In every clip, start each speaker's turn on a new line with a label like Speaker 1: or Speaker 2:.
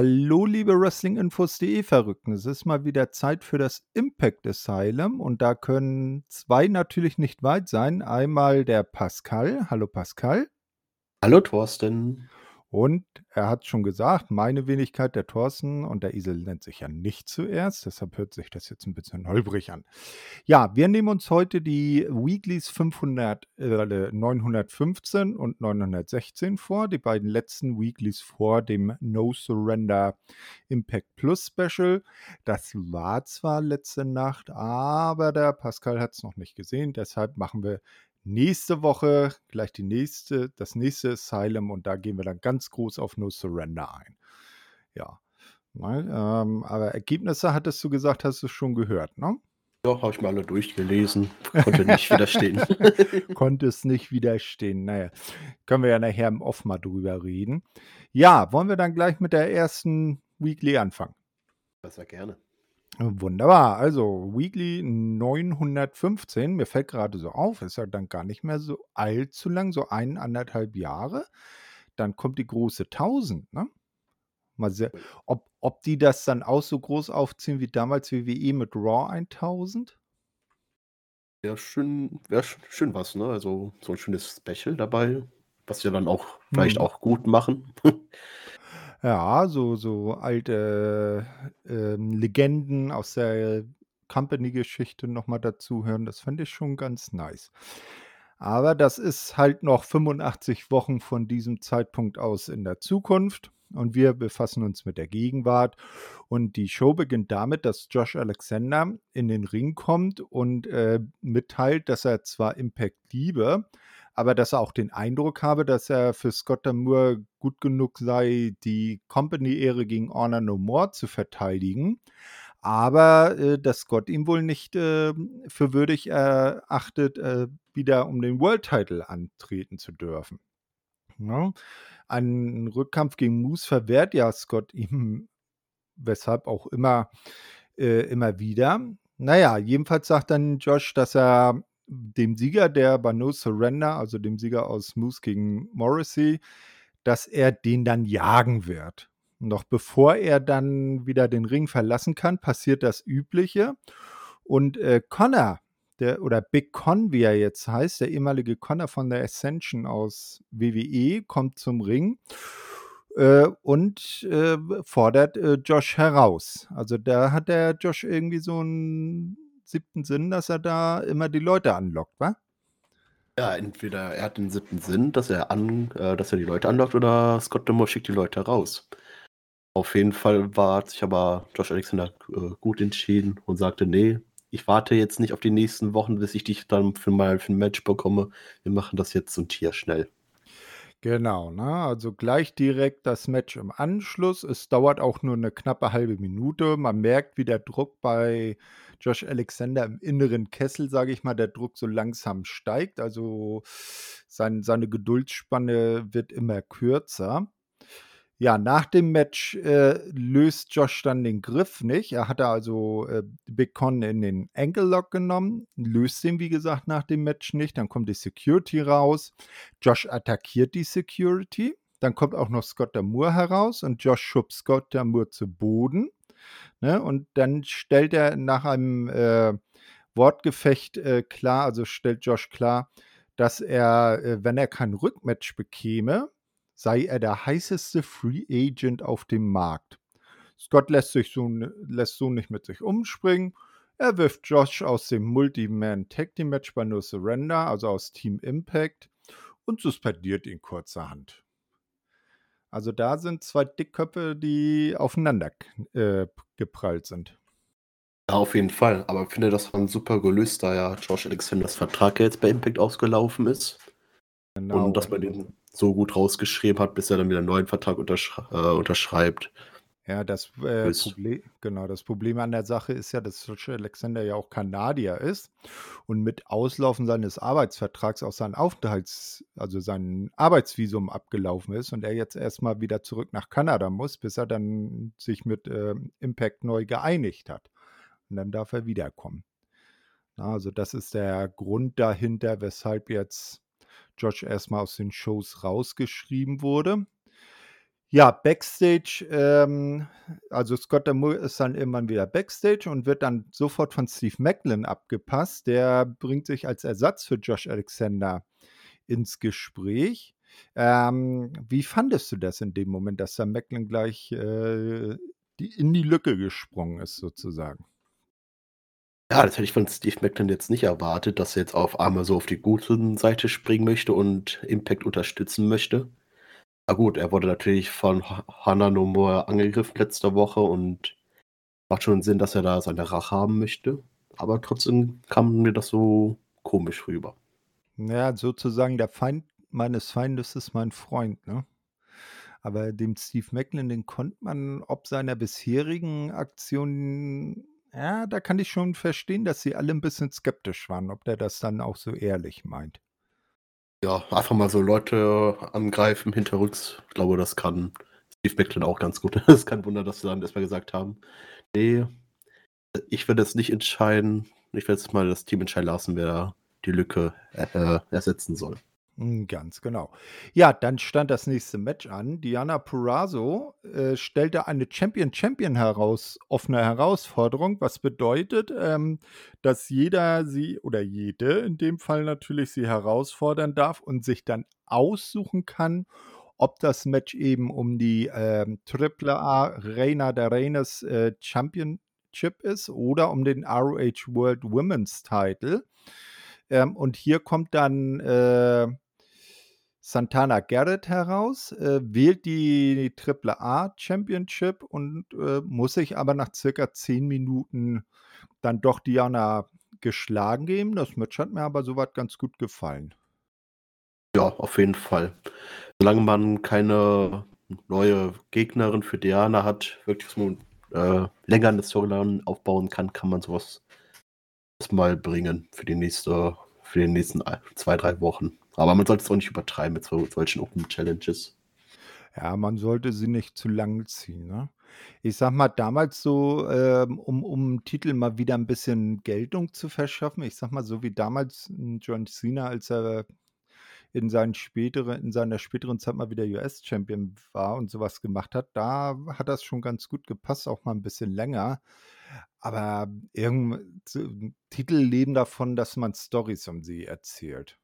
Speaker 1: Hallo, liebe Wrestlinginfos.de Verrückten. Es ist mal wieder Zeit für das Impact Asylum und da können zwei natürlich nicht weit sein. Einmal der Pascal. Hallo Pascal.
Speaker 2: Hallo Thorsten.
Speaker 1: Und er hat schon gesagt, meine Wenigkeit, der Thorsten und der Isel nennt sich ja nicht zuerst, deshalb hört sich das jetzt ein bisschen holprig an. Ja, wir nehmen uns heute die Weeklies 500, äh, 915 und 916 vor, die beiden letzten Weeklies vor dem No Surrender Impact Plus Special. Das war zwar letzte Nacht, aber der Pascal hat es noch nicht gesehen, deshalb machen wir nächste Woche gleich die nächste, das nächste Asylum und da gehen wir dann ganz groß auf No Surrender ein. Ja. Nein, ähm, aber Ergebnisse hattest du gesagt, hast du schon gehört, ne?
Speaker 2: Ja, habe ich mal alle durchgelesen. Konnte nicht widerstehen.
Speaker 1: Konnte es nicht widerstehen. Naja, können wir ja nachher im Off mal drüber reden. Ja, wollen wir dann gleich mit der ersten Weekly anfangen?
Speaker 2: Besser gerne.
Speaker 1: Wunderbar. Also Weekly 915. Mir fällt gerade so auf, ist ja dann gar nicht mehr so allzu lang, so eineinhalb Jahre. Dann kommt die große 1000, ne? Mal sehr, ob, ob die das dann auch so groß aufziehen wie damals WWE mit Raw 1000?
Speaker 2: Ja, schön, wäre schön was, ne? Also so ein schönes Special dabei, was wir dann auch vielleicht
Speaker 1: Hm.
Speaker 2: auch gut machen.
Speaker 1: Ja, so, so alte ähm, Legenden aus der Company-Geschichte nochmal dazu hören, das fände ich schon ganz nice. Aber das ist halt noch 85 Wochen von diesem Zeitpunkt aus in der Zukunft und wir befassen uns mit der Gegenwart. Und die Show beginnt damit, dass Josh Alexander in den Ring kommt und äh, mitteilt, dass er zwar Impact liebe, aber dass er auch den Eindruck habe, dass er für Scott Moore gut genug sei, die Company-Ehre gegen Honor No More zu verteidigen. Aber äh, dass Scott ihn wohl nicht äh, für würdig erachtet, äh, wieder um den World Title antreten zu dürfen. Ja. Ein Rückkampf gegen Moose verwehrt ja Scott ihm, weshalb auch immer, äh, immer wieder. Naja, jedenfalls sagt dann Josh, dass er dem Sieger der bei No Surrender, also dem Sieger aus Moose gegen Morrissey, dass er den dann jagen wird. Noch bevor er dann wieder den Ring verlassen kann, passiert das Übliche. Und äh, Connor, der, oder Big Con, wie er jetzt heißt, der ehemalige Connor von der Ascension aus WWE, kommt zum Ring äh, und äh, fordert äh, Josh heraus. Also da hat der Josh irgendwie so einen siebten Sinn, dass er da immer die Leute anlockt, wa?
Speaker 2: Ja, entweder er hat den siebten Sinn, dass er an, äh, dass er die Leute anlockt, oder Scott Demore schickt die Leute raus. Auf jeden Fall war sich aber Josh Alexander äh, gut entschieden und sagte, nee, ich warte jetzt nicht auf die nächsten Wochen, bis ich dich dann für mal für ein Match bekomme. Wir machen das jetzt und hier schnell.
Speaker 1: Genau, ne? Also gleich direkt das Match im Anschluss. Es dauert auch nur eine knappe halbe Minute. Man merkt, wie der Druck bei Josh Alexander im inneren Kessel, sage ich mal, der Druck so langsam steigt. Also sein, seine Geduldsspanne wird immer kürzer. Ja, nach dem Match äh, löst Josh dann den Griff nicht. Er hatte also äh, Big Con in den Ankle Lock genommen, löst den, wie gesagt, nach dem Match nicht. Dann kommt die Security raus. Josh attackiert die Security. Dann kommt auch noch Scott Damour heraus und Josh schubst Scott Damour zu Boden. Ne? Und dann stellt er nach einem äh, Wortgefecht äh, klar, also stellt Josh klar, dass er, äh, wenn er kein Rückmatch bekäme, sei er der heißeste Free Agent auf dem Markt. Scott lässt, sich so, lässt so nicht mit sich umspringen. Er wirft Josh aus dem Multi-Man Tag Team Match bei No Surrender, also aus Team Impact, und suspendiert ihn kurzerhand. Also da sind zwei Dickköpfe, die aufeinander äh, geprallt sind.
Speaker 2: Ja, auf jeden Fall. Aber ich finde, das war ein super gelöst, da ja Josh Alexanders Vertrag jetzt bei Impact ausgelaufen ist.
Speaker 1: Genau.
Speaker 2: Und dass man den so gut rausgeschrieben hat, bis er dann wieder einen neuen Vertrag unterschrei äh, unterschreibt.
Speaker 1: Ja, das äh, Problem, genau, das Problem an der Sache ist ja, dass Alexander ja auch Kanadier ist und mit Auslaufen seines Arbeitsvertrags auch sein Aufenthalts, also sein Arbeitsvisum abgelaufen ist und er jetzt erstmal wieder zurück nach Kanada muss, bis er dann sich mit äh, Impact neu geeinigt hat. Und dann darf er wiederkommen. Also das ist der Grund dahinter, weshalb jetzt Josh erstmal aus den Shows rausgeschrieben wurde. Ja, Backstage, ähm also Scott D'Amore ist dann irgendwann wieder Backstage und wird dann sofort von Steve Maclin abgepasst. Der bringt sich als Ersatz für Josh Alexander ins Gespräch. Ähm, wie fandest du das in dem Moment, dass da Maclin gleich, äh, die in die Lücke gesprungen ist sozusagen?
Speaker 2: Ja, das hätte ich von Steve Maclin jetzt nicht erwartet, dass er jetzt auf einmal so auf die guten Seite springen möchte und Impact unterstützen möchte. Na gut, er wurde natürlich von Ha Hana Nomura angegriffen letzte Woche und macht schon Sinn, dass er da seine Rache haben möchte, aber trotzdem kam mir das so komisch rüber.
Speaker 1: Ja, sozusagen der Feind meines Feindes ist mein Freund, ne? Aber dem Steve Maclin, den konnte man ob seiner bisherigen Aktionen ja, da kann ich schon verstehen, dass sie alle 'n bisschen skeptisch waren, ob der das dann auch so ehrlich meint.
Speaker 2: Ja, einfach mal so Leute angreifen hinterrücks. Ich glaube, das kann Steve Maclin auch ganz gut. Ist kein Wunder, dass sie dann erst mal gesagt haben: „Ne, ich werde jetzt nicht entscheiden. Ich werde jetzt mal das Team entscheiden lassen, wer die Lücke, äh, äh, ersetzen soll.“
Speaker 1: Hm, ganz genau. Ja, dann stand das nächste Match an. Deonna Purrazzo, äh, stellte eine Champion-Champion heraus offene Herausforderung, was bedeutet, ähm, dass jeder sie oder jede in dem Fall natürlich sie herausfordern darf und sich dann aussuchen kann, ob das Match eben um die, ähm, A Reina de Reinas, äh, Championship ist oder um den ROH World Women's Title. Ähm, und hier kommt dann, äh Santana Garrett heraus, äh, wählt die Triple A Championship und, äh, muss sich aber nach circa 10 Minuten dann doch Deonna geschlagen geben. Das Match hat mir aber so weit ganz gut gefallen.
Speaker 2: Ja, auf jeden Fall. Solange man keine neue Gegnerin für Deonna hat, wirklich so 'n, äh, länger 'ne Storyline aufbauen kann, kann man so was mal bringen für die nächste für die nächsten ei 2, 3 Wochen. Aber man sollte es auch nicht übertreiben mit so solchen Open Challenges.
Speaker 1: Ja, man sollte sie nicht zu lang ziehen, ne? Ich sage mal, damals so, ähm, um um Titel mal wieder 'n bisschen Geltung zu verschaffen, ich sage mal, so wie damals John Cena, als er in seinen späteren in seiner späteren Zeit mal wieder US-Champion war und so was gemacht hat, da hat das schon ganz gut gepasst, auch mal 'n bisschen länger. Aber irgend so Titel leben davon, dass man Storys um sie erzählt.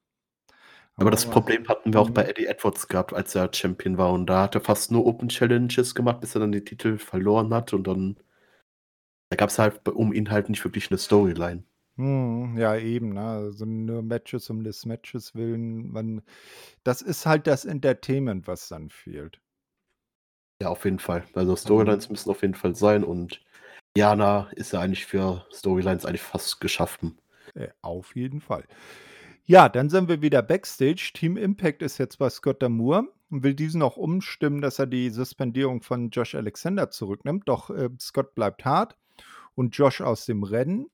Speaker 2: Aber das
Speaker 1: Aber
Speaker 2: Problem hatten wir auch bei
Speaker 1: mhm.
Speaker 2: Eddie Edwards gehabt, als er Champion war und da hat er fast nur Open Challenges gemacht, bis er dann die Titel verloren hat und dann da gab's halt b um ihn halt nicht wirklich 'ne Storyline.
Speaker 1: Mhm, ja eben, ne? Also, nur Matches um des Matches willen. Man das ist halt das Entertainment, was dann fehlt.
Speaker 2: Ja, auf jeden Fall. Also,
Speaker 1: Mhm.
Speaker 2: Storylines müssen auf jeden Fall sein und Deonna ist ja eigentlich für Storylines eigentlich fast geschaffen.
Speaker 1: Äh, auf jeden Fall. Ja, dann sind wir wieder Backstage. Team Impact ist jetzt bei Scott D'Amore und will diesen auch umstimmen, dass er die Suspendierung von Josh Alexander zurücknimmt. Doch, äh, Scott bleibt hart und Josh aus dem Rennen.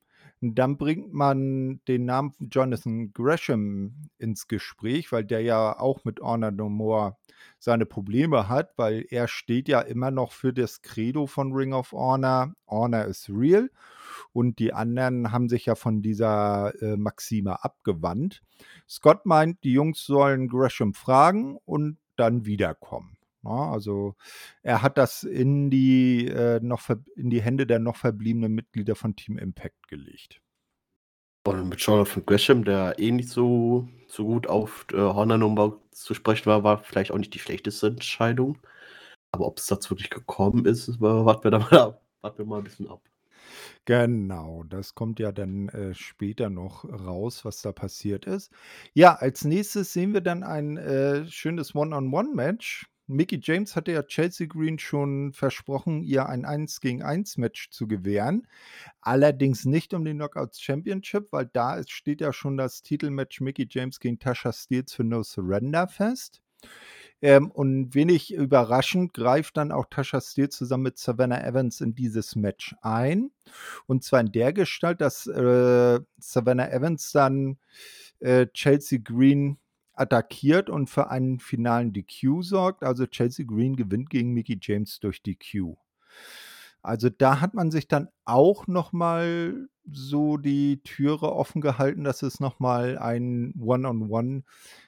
Speaker 1: Dann bringt man den Namen Jonathan Gresham ins Gespräch, weil der ja auch mit Honor No More seine Probleme hat, weil er steht ja immer noch für das Credo von Ring of Honor: „Honor is real“, und die anderen haben sich ja von dieser, äh, Maxime abgewandt. Scott meint, die Jungs sollen Gresham fragen und dann wiederkommen, ne? Also, er hat das in die, äh, noch in die Hände der noch verbliebenen Mitglieder von Team Impact gelegt.
Speaker 2: Und mit Jonathan Gresham, der eh nicht so so gut auf, äh, More zu sprechen war, war vielleicht auch nicht die schlechteste Entscheidung. Aber ob's dazu wirklich gekommen ist, wa warten wir da mal ab warten wir mal 'n bisschen ab.
Speaker 1: Genau, das kommt ja dann, äh, später noch raus, was da passiert ist. Ja, als Nächstes sehen wir dann ein, äh, schönes One-on-One-Match. Mickie James hatte ja Chelsea Green schon versprochen, ihr ein Eins-gegen-Eins-Match zu gewähren. Allerdings nicht um die Knockouts Championship, weil da steht ja schon das Titelmatch Mickie James gegen Tasha Steelz für No Surrender fest. Ähm, und wenig überraschend greift dann auch Tasha Steelz zusammen mit Savannah Evans in dieses Match ein. Und zwar in der Gestalt, dass, äh, Savannah Evans dann, äh, Chelsea Green attackiert und für einen finalen DQ sorgt. Also, Chelsea Green gewinnt gegen Mickie James durch DQ. Also, da hat man sich dann auch noch mal so die Türe offen gehalten, dass es noch mal ein One-on-One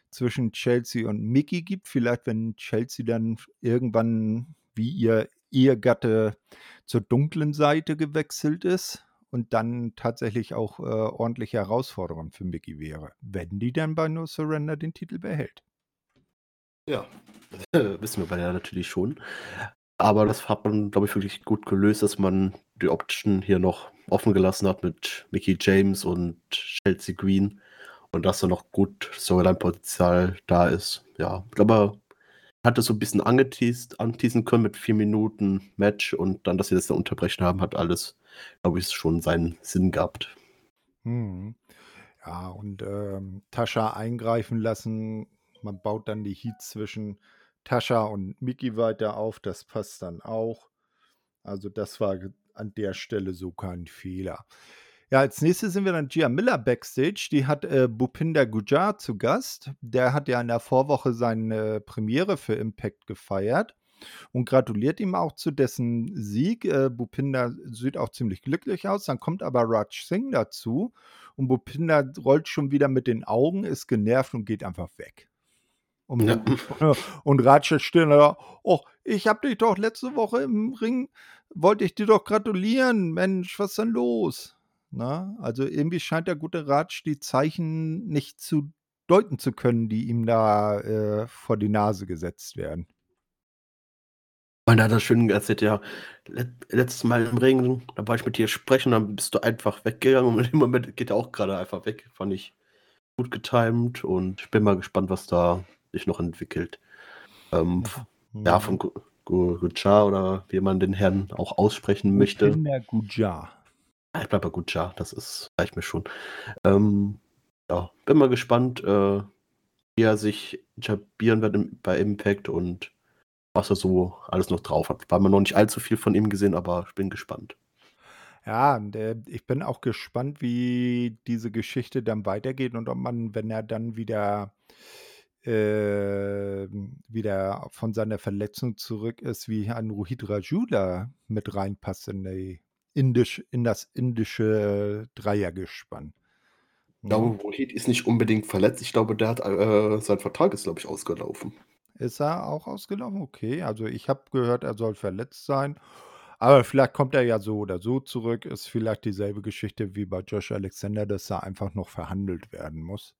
Speaker 1: zwischen Chelsea und Mickey gibt. Vielleicht, wenn Chelsea dann irgendwann wie ihr Ehegatte zur dunklen Seite gewechselt ist und dann tatsächlich auch äh, ordentliche Herausforderung für Mickey wäre, wenn die dann bei No Surrender den Titel behält.
Speaker 2: Ja, wissen wir beide ja natürlich schon. Aber das hat man, glaube ich, wirklich gut gelöst, dass man die Option hier noch offen gelassen hat mit Mickey James und Chelsea Green und dass da noch gut Storyline-Potenzial da ist. Ja, aber hat es so ein bisschen angeteased, anteasen können mit vier Minuten Match und dann, dass sie das da unterbrechen haben, hat alles, glaube ich, schon seinen Sinn gehabt.
Speaker 1: Hm. Ja, und ähm, Tascha eingreifen lassen. Man baut dann die Heat zwischen Tascha und Mickey weiter auf. Das passt dann auch. Also, das war an der Stelle so kein Fehler. Ja, als nächstes sind wir dann Gia Miller backstage. Die hat äh, Bupinder Gujar zu Gast. Der hat ja in der Vorwoche seine Premiere für Impact gefeiert und gratuliert ihm auch zu dessen Sieg. Äh, Bupinder sieht auch ziemlich glücklich aus. Dann kommt aber Raj Singh dazu und Bupinder rollt schon wieder mit den Augen, ist genervt und geht einfach weg. Und, ja. und Raj steht da, oh, ich habe dich doch letzte Woche im Ring, wollte ich dir doch gratulieren. Mensch, was ist denn los? Na, also irgendwie scheint der gute Ratsch die Zeichen nicht zu deuten zu können, die ihm da äh, vor die Nase gesetzt werden.
Speaker 2: Und da hat er schön erzählt, ja, letztes Mal im Regen, da war ich mit dir sprechen, dann bist du einfach weggegangen und im Moment geht er auch gerade einfach weg. Fand ich gut getimt und ich bin mal gespannt, was da sich noch entwickelt. Ähm, ja. ja, von Gujar oder wie man den Herrn auch aussprechen möchte.
Speaker 1: Kinder Gujar.
Speaker 2: Ich bleibe bei Gujar, das ist, reicht mir schon. Ähm, ja, bin mal gespannt, äh, wie er sich etablieren wird bei Impact und was er so alles noch drauf hat. Weil man noch nicht allzu viel von ihm gesehen, aber ich bin gespannt.
Speaker 1: Ja, der, ich bin auch gespannt, wie diese Geschichte dann weitergeht und ob man, wenn er dann wieder äh, wieder von seiner Verletzung zurück ist, wie ein Rohit Rajula mit reinpasst in die indisch, in das indische Dreiergespann.
Speaker 2: Ich glaube, Rohit ist nicht unbedingt verletzt. Ich glaube, der hat äh, sein Vertrag ist, glaube ich, ausgelaufen.
Speaker 1: Ist er auch ausgelaufen? Okay, also ich habe gehört, er soll verletzt sein. Aber vielleicht kommt er ja so oder so zurück. Ist vielleicht dieselbe Geschichte wie bei Josh Alexander, dass er einfach noch verhandelt werden muss.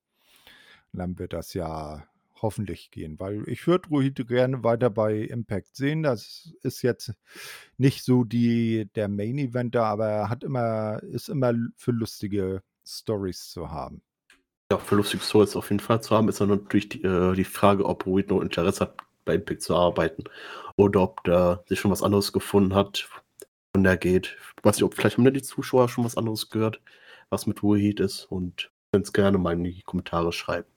Speaker 1: Und dann wird das ja hoffentlich gehen, weil ich würde Rohit gerne weiter bei Impact sehen. Das ist jetzt nicht so die, der Main Eventer, aber er hat immer, ist immer für lustige Stories zu haben.
Speaker 2: Ja, für lustige Stories auf jeden Fall zu haben, ist dann natürlich die, äh, die Frage, ob Rohit noch Interesse hat, bei Impact zu arbeiten oder ob der sich schon was anderes gefunden hat, von der geht. Ich weiß nicht, ob vielleicht haben die Zuschauer schon was anderes gehört, was mit Rohit ist und können es gerne mal in die Kommentare schreiben.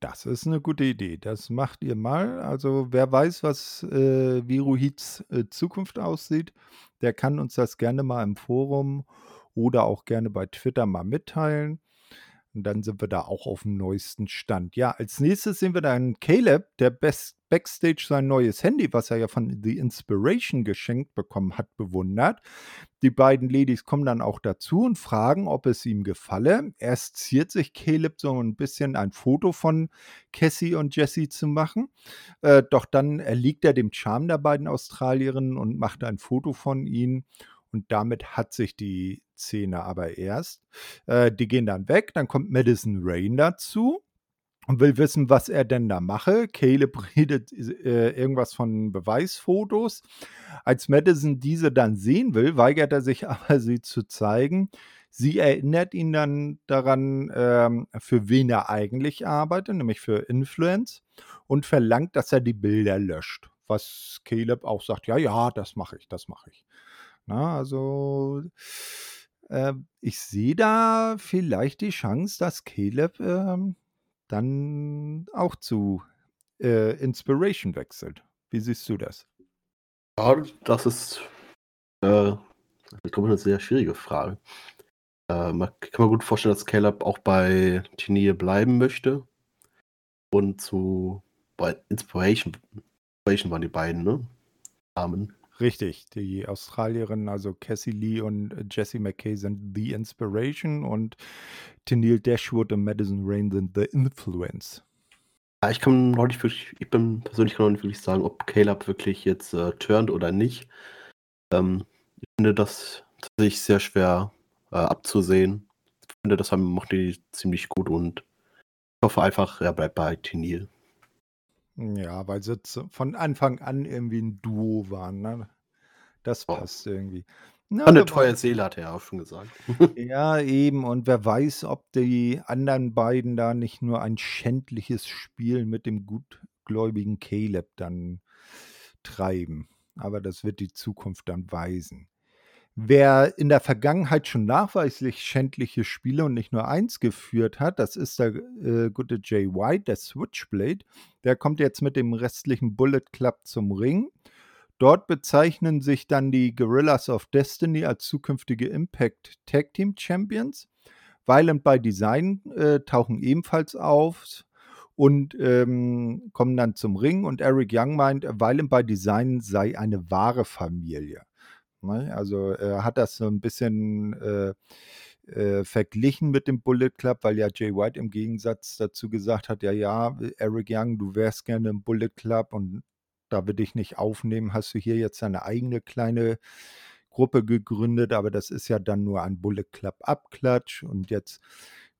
Speaker 1: Das ist eine gute Idee. Das macht ihr mal. Also wer weiß, was äh, Viruhits äh, Zukunft aussieht, der kann uns das gerne mal im Forum oder auch gerne bei Twitter mal mitteilen. Und dann sind wir da auch auf dem neuesten Stand. Ja, als nächstes sehen wir dann Caleb, der Best Backstage sein neues Handy, was er ja von The Inspiration geschenkt bekommen hat, bewundert. Die beiden Ladies kommen dann auch dazu und fragen, ob es ihm gefalle. Erst ziert sich Caleb so ein bisschen ein Foto von Cassie und Jessie zu machen. Äh, doch dann erliegt er dem Charme der beiden Australierinnen und macht ein Foto von ihnen. Und damit hat sich die Szene aber erst. Äh, die gehen dann weg, dann kommt Madison Rain dazu und will wissen, was er denn da mache. Caleb redet äh, irgendwas von Beweisfotos. Als Madison diese dann sehen will, weigert er sich aber, sie zu zeigen. Sie erinnert ihn dann daran, ähm, für wen er eigentlich arbeitet, nämlich für Influence, und verlangt, dass er die Bilder löscht. Was Caleb auch sagt, ja, ja, das mache ich, das mache ich. Na, also äh, ich sehe da vielleicht die Chance, dass Caleb äh, dann auch zu äh, Inspiration wechselt. Wie siehst du das?
Speaker 2: Ja, das ist, äh, ich glaube, eine sehr schwierige Frage. Äh, man kann mir gut vorstellen, dass Caleb auch bei Tinier bleiben möchte. Und zu bei Inspiration, Inspiration waren die beiden, ne? Namen.
Speaker 1: Richtig, die Australierinnen, also Cassie Lee und Jessie McKay sind The Inspiration und Tennille Dashwood und Madison Rain sind The Influence.
Speaker 2: Ja, ich kann noch nicht wirklich ich bin persönlich kann noch nicht wirklich sagen, ob Caleb wirklich jetzt, äh, turnt oder nicht. Ähm, ich finde das tatsächlich sehr schwer, äh, abzusehen. Ich finde, das macht die ziemlich gut und ich hoffe einfach, er bleibt bei Tenil.
Speaker 1: Ja, weil sie zu von Anfang an irgendwie 'n Duo waren, ne? Das
Speaker 2: Oh.
Speaker 1: passt irgendwie. Na,
Speaker 2: 'ne
Speaker 1: wer
Speaker 2: treue. Seele, hat er ja auch schon gesagt.
Speaker 1: Ja, eben. Und wer weiß, ob die anderen beiden da nicht nur ein schändliches Spiel mit dem gutgläubigen Caleb dann treiben. Aber das wird die Zukunft dann weisen. Wer in der Vergangenheit schon nachweislich schändliche Spiele und nicht nur eins geführt hat, das ist der, äh, gute Jay White, der Switchblade. Der kommt jetzt mit dem restlichen Bullet Club zum Ring. Dort bezeichnen sich dann die Guerrillas of Destiny als zukünftige Impact Tag Team Champions. Violent by Design äh, tauchen ebenfalls auf und ähm, kommen dann zum Ring. Und Eric Young meint, Violent by Design sei eine wahre Familie. Ne? Also er hat das so ein bisschen äh, äh, verglichen mit dem Bullet Club, weil ja Jay White im Gegensatz dazu gesagt hat, ja, ja, Eric Young, du wärst gerne im Bullet Club und da wir dich nicht aufnehmen, hast du hier jetzt eine eigene kleine Gruppe gegründet, aber das ist ja dann nur ein Bullet Club Abklatsch und jetzt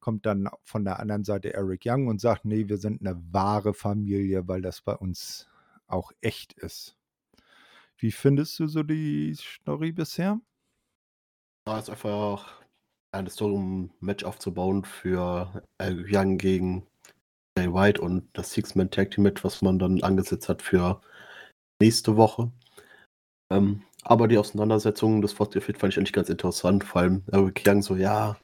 Speaker 1: kommt dann von der anderen Seite Eric Young und sagt, nee, wir sind eine wahre Familie, weil das bei uns auch echt ist. Wie findest du so die Story bisher?
Speaker 2: Ja, ist einfach eine Story, um 'n Match aufzubauen für Eric Young gegen Jay White und das Six-Man Tag Team Match, was man dann angesetzt hat für nächste Woche. Ähm, aber die Auseinandersetzung, das Fortgeführt fand ich eigentlich ganz interessant, vor allem Eric Young so: „Ja,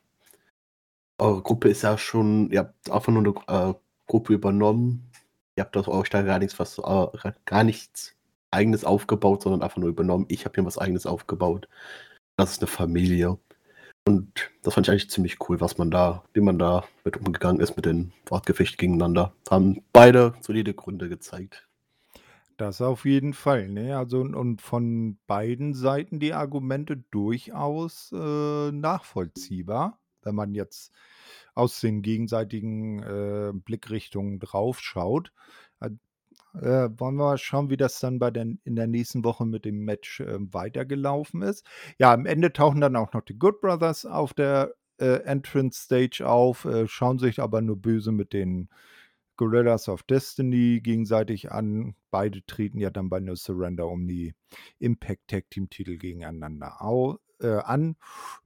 Speaker 2: eure Gruppe ist ja schon ihr habt einfach nur 'ne äh, Gruppe übernommen. Ihr habt euch da gar nichts was äh, gar nichts Eigenes aufgebaut, sondern einfach nur übernommen. Ich habe hier was Eigenes aufgebaut. Das ist 'ne Familie.“ Und das fand ich eigentlich ziemlich cool, was man da wie man da mit umgegangen ist mit den Wortgefechten gegeneinander. Haben beide solide Gründe gezeigt.
Speaker 1: Das auf jeden Fall, ne? Also, und von beiden Seiten die Argumente durchaus, äh, nachvollziehbar, wenn man jetzt aus den gegenseitigen, äh, Blickrichtungen draufschaut. Äh, äh, wollen wir mal schauen, wie das dann bei den in der nächsten Woche mit dem Match, ähm, weitergelaufen ist. Ja, am Ende tauchen dann auch noch die Good Brothers auf der, äh, Entrance Stage auf, äh, schauen sich aber nur böse mit den Guerrillas of Destiny gegenseitig an. Beide treten ja dann bei No Surrender um die Impact Tag Team Titel gegeneinander au äh, an.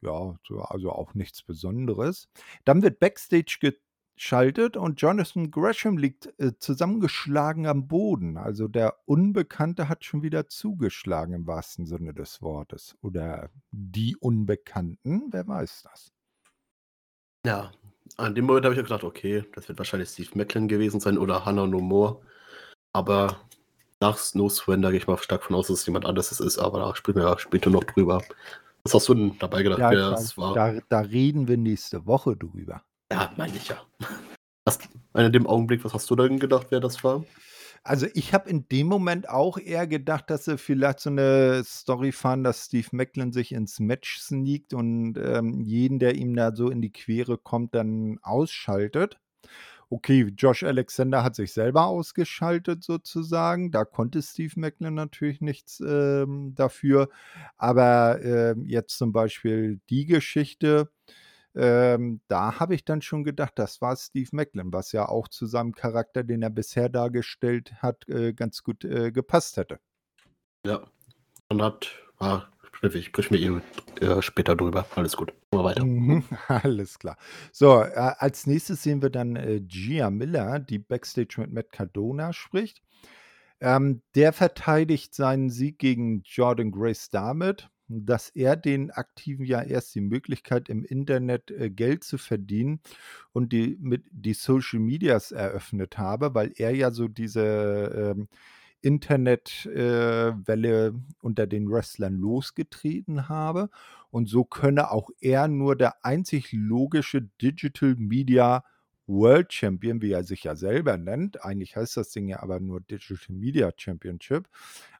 Speaker 1: Ja, so also auch nichts Besonderes. Dann wird Backstage geschaltet und Jonathan Gresham liegt, äh, zusammengeschlagen am Boden. Also der Unbekannte hat schon wieder zugeschlagen im wahrsten Sinne des Wortes. Oder die Unbekannten, wer weiß das?
Speaker 2: Ja, an dem Moment habe ich auch gedacht: „Okay, das wird wahrscheinlich Steve Maclin gewesen sein oder Hannah No More.“ Aber nach No Surrender gehe ich mal stark von aus, dass es jemand anderes ist, aber da sprechen wir ja später noch drüber. Was hast du denn dabei gedacht,
Speaker 1: Ja,
Speaker 2: wer
Speaker 1: da
Speaker 2: es war?
Speaker 1: da da reden wir nächste Woche drüber.
Speaker 2: Ja, meine ich ja. Was in dem Augenblick, was hast du denn gedacht, wer das war?
Speaker 1: Also, ich habe in dem Moment auch eher gedacht, dass sie vielleicht so 'ne Story fahren, dass Steve Maclin sich ins Match sneakt und, ähm, jeden, der ihm da so in die Quere kommt, dann ausschaltet. Okay, Josh Alexander hat sich selber ausgeschaltet sozusagen. Da konnte Steve Maclin natürlich nichts, ähm, dafür. Aber, ähm, jetzt zum Beispiel die Geschichte, ähm, da habe ich dann schon gedacht, das war Steve Maclin, was ja auch zu seinem Charakter, den er bisher dargestellt hat, äh, ganz gut, äh, gepasst hätte.
Speaker 2: Ja. Und hat ah, spreche sprechen wir eh, äh, später drüber. Alles gut. Wir weiter.
Speaker 1: Mhm, alles klar. So, äh, als Nächstes sehen wir dann, äh, Gia Miller, die Backstage mit Matt Cardona spricht. Ähm, der verteidigt seinen Sieg gegen Jordan Grace damit, dass er den Aktiven ja erst die Möglichkeit im Internet, äh, Geld zu verdienen und die mit die Social Medias eröffnet habe, weil er ja so diese, ähm, Internet äh, unter den Wrestlern losgetreten habe. Und so könne auch er nur der einzig logische Digital Media World Champion, wie er sich ja selber nennt. Eigentlich heißt das Ding ja aber nur Digital Media Championship.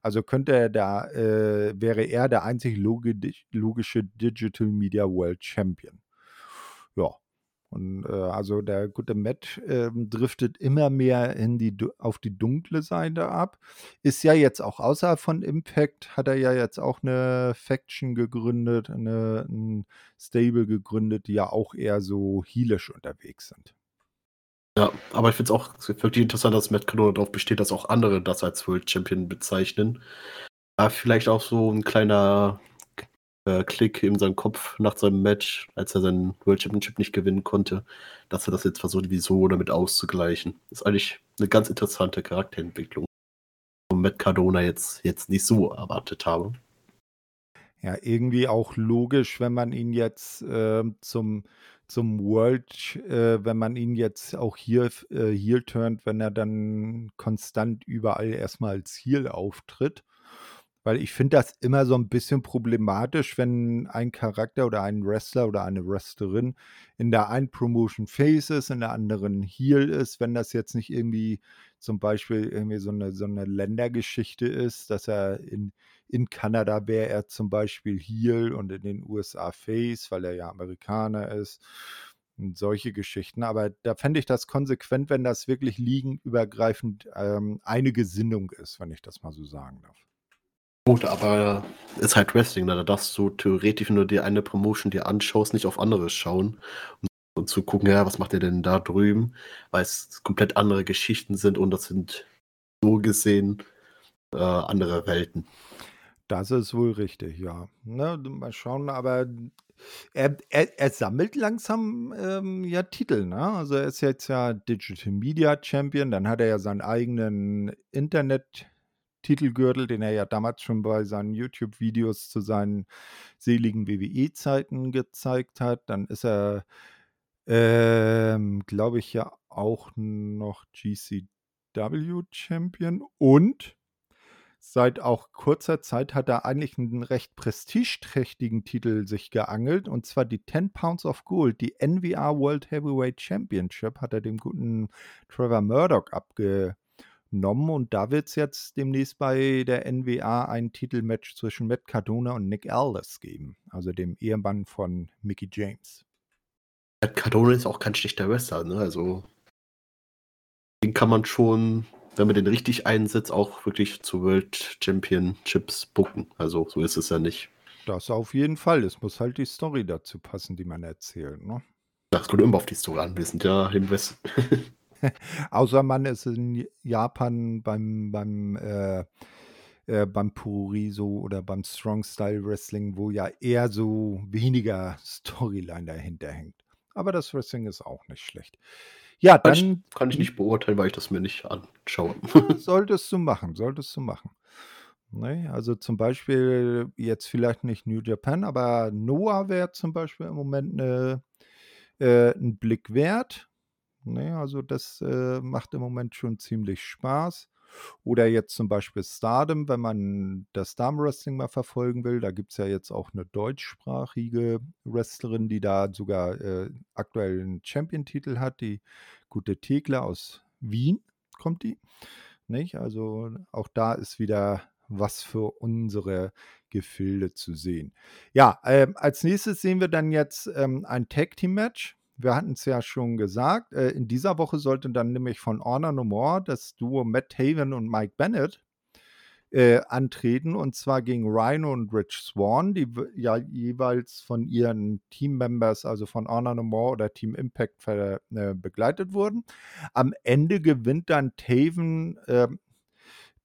Speaker 1: Also könnte er da äh, wäre er der einzig logi logische Digital Media World Champion. Ja, Und äh, also der gute Matt äh, driftet immer mehr in die, auf die dunkle Seite ab. Ist ja jetzt auch außerhalb von Impact, hat er ja jetzt auch eine Faction gegründet, eine, ein Stable gegründet, die ja auch eher so heelisch unterwegs sind.
Speaker 2: Ja, aber ich finde es auch wirklich interessant, dass Matt Cardona darauf besteht, dass auch andere das als World Champion bezeichnen. War vielleicht auch so ein kleiner äh, Klick in seinem Kopf nach seinem Match, als er seinen World Championship nicht gewinnen konnte, dass er das jetzt versucht, wie so damit auszugleichen. ist eigentlich eine ganz interessante Charakterentwicklung. Und Matt Cardona jetzt, jetzt nicht so erwartet habe.
Speaker 1: Ja, irgendwie auch logisch, wenn man ihn jetzt äh, zum, zum World, äh, wenn man ihn jetzt auch hier äh, Heel turnt, wenn er dann konstant überall erstmal als Heel auftritt. Weil ich finde das immer so ein bisschen problematisch, wenn ein Charakter oder ein Wrestler oder eine Wrestlerin in der einen Promotion Face ist, in der anderen Heel ist, wenn das jetzt nicht irgendwie zum Beispiel irgendwie so eine, so eine Ländergeschichte ist, dass er in, in Kanada wäre er zum Beispiel Heel und in den USA Face, weil er ja Amerikaner ist und solche Geschichten. Aber da fände ich das konsequent, wenn das wirklich liegenübergreifend ähm, eine Gesinnung ist, wenn ich das mal so sagen darf.
Speaker 2: Gut, aber ist halt Wrestling, ne? da darfst du theoretisch nur die eine Promotion dir anschaust, nicht auf anderes schauen und, und zu gucken, ja, was macht ihr denn da drüben, weil es komplett andere Geschichten sind und das sind so gesehen äh, andere Welten.
Speaker 1: Das ist wohl richtig, ja. Ne, mal schauen, aber er, er, er sammelt langsam ähm, ja Titel, ne? Also er ist jetzt ja Digital Media Champion, dann hat er ja seinen eigenen Internet Titelgürtel, den er ja damals schon bei seinen YouTube-Videos zu seinen seligen WWE-Zeiten gezeigt hat. Dann ist er, ähm, glaube ich, ja auch noch GCW-Champion und seit auch kurzer Zeit hat er eigentlich einen recht prestigeträchtigen Titel sich geangelt und zwar die 10 Pounds of Gold, die NWA World Heavyweight Championship hat er dem guten Trevor Murdoch abge genommen und da wird es jetzt demnächst bei der NWA ein Titelmatch zwischen Matt Cardona und Nick Aldis geben, also dem Ehemann von Mickey James.
Speaker 2: Matt Cardona ist auch kein schlechter Wrestler, ne? Also den kann man schon, wenn man den richtig einsetzt, auch wirklich zu World Championships bucken. Also so ist es ja nicht.
Speaker 1: Das auf jeden Fall. Es muss halt die Story dazu passen, die man erzählt, ne?
Speaker 2: Das kommt immer auf die Story an. Wir sind ja im Westen.
Speaker 1: Außer man ist in Japan beim, beim, äh, äh, beim Puriso oder beim Strong Style Wrestling, wo ja eher so weniger Storyline dahinter hängt. Aber das Wrestling ist auch nicht schlecht. Ja,
Speaker 2: dann. Kann ich, kann ich nicht beurteilen, weil ich das mir nicht anschaue.
Speaker 1: solltest du machen, solltest du machen. Ne, also zum Beispiel jetzt vielleicht nicht New Japan, aber Noah wäre zum Beispiel im Moment eine, äh, ein Blick wert. Ne, also das äh, macht im Moment schon ziemlich Spaß. Oder jetzt zum Beispiel Stardom, wenn man das Damen-Wrestling mal verfolgen will. Da gibt es ja jetzt auch eine deutschsprachige Wrestlerin, die da sogar äh, aktuell einen Champion-Titel hat. Die gute Thekla aus Wien kommt die. Nicht? Also auch da ist wieder was für unsere Gefilde zu sehen. Ja, äh, als nächstes sehen wir dann jetzt ähm, ein Tag-Team-Match wir hatten es ja schon gesagt, äh, in dieser Woche sollte dann nämlich von Honor No More das Duo Matt Haven und Mike Bennett äh, antreten und zwar gegen Rhino und Rich Swan, die ja jeweils von ihren Teammembers, also von Honor No More oder Team Impact äh, begleitet wurden. Am Ende gewinnt dann Taven äh,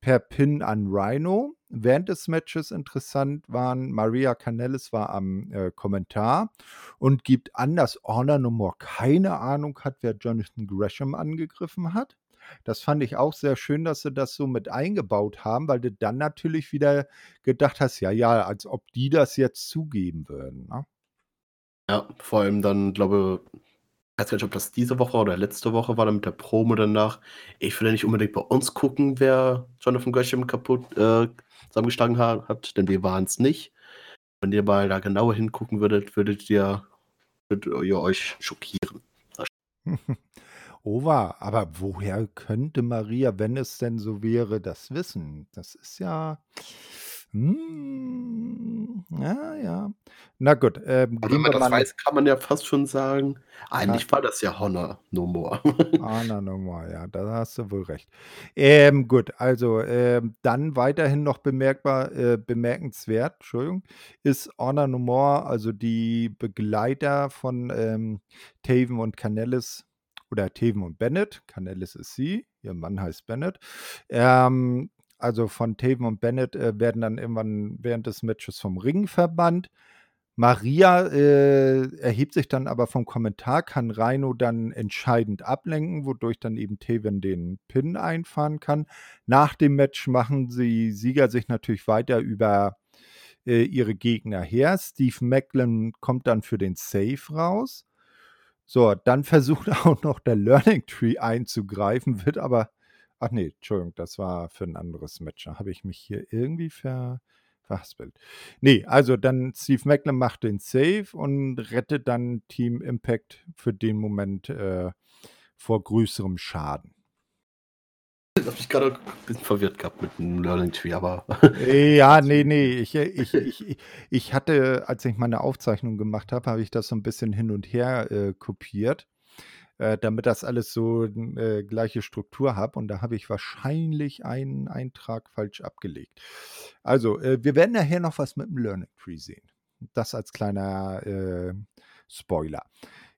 Speaker 1: per Pin an Rhino. Während des Matches interessant waren, Maria Canellis war am äh, Kommentar und gibt an, dass Honor No More keine Ahnung hat, wer Jonathan Gresham angegriffen hat. Das fand ich auch sehr schön, dass sie das so mit eingebaut haben, weil du dann natürlich wieder gedacht hast, ja, ja, als ob die das jetzt zugeben würden. Ne?
Speaker 2: Ja, vor allem dann, glaube ich, weiß gar nicht, ob das diese Woche oder letzte Woche war, dann mit der Promo danach. Ich will ja nicht unbedingt bei uns gucken, wer Jonathan Gresham kaputt äh, zusammengeschlagen hat, denn wir waren es nicht. Wenn ihr mal da genauer hingucken würdet, würdet ihr, würdet ihr euch schockieren.
Speaker 1: Ova, aber woher könnte Maria, wenn es denn so wäre, das wissen? Das ist ja. Hm, ja, ja. Na gut, ähm,
Speaker 2: Aber wenn man das
Speaker 1: mal
Speaker 2: weiß, kann man ja fast schon sagen, eigentlich war das ja Honor No More.
Speaker 1: Honor No More, ja, da hast du wohl recht. Ähm, gut, also, ähm, dann weiterhin noch bemerkbar äh, bemerkenswert, Entschuldigung, ist Honor No More, also die Begleiter von, ähm, Taven und Kanellis oder Taven und Bennett. Kanellis ist sie, ihr Mann heißt Bennett. Ähm, also von Taven und Bennett, äh, werden dann irgendwann während des Matches vom Ring verbannt. Maria, äh, erhebt sich dann aber vom Kommentar, kann Rhino dann entscheidend ablenken, wodurch dann eben Taven den Pin einfahren kann. Nach dem Match machen die Sieger sich natürlich weiter über, äh, ihre Gegner her. Steve Maclin kommt dann für den Save raus. So, dann versucht auch noch der Learning Tree einzugreifen, wird aber ach ne, Entschuldigung, das war für 'n anderes Match. Da habe ich mich hier irgendwie ver verhaspelt. Ne, also dann Steve Maclin macht den Save und rettet dann Team Impact für den Moment, äh, vor größerem Schaden.
Speaker 2: Das habe ich grade 'n bisschen verwirrt gehabt mit dem Learning Tree, aber
Speaker 1: Ja, ne, ne, ich äh, ich ich ich hatte, als ich meine Aufzeichnung gemacht habe, habe ich das so 'n bisschen hin und her, äh, kopiert, äh, damit das alles so äh, gleiche Struktur hat und da habe ich wahrscheinlich einen Eintrag falsch abgelegt. Also, äh, wir werden nachher noch was mit dem Learning Tree sehen. Das als kleiner, äh, Spoiler.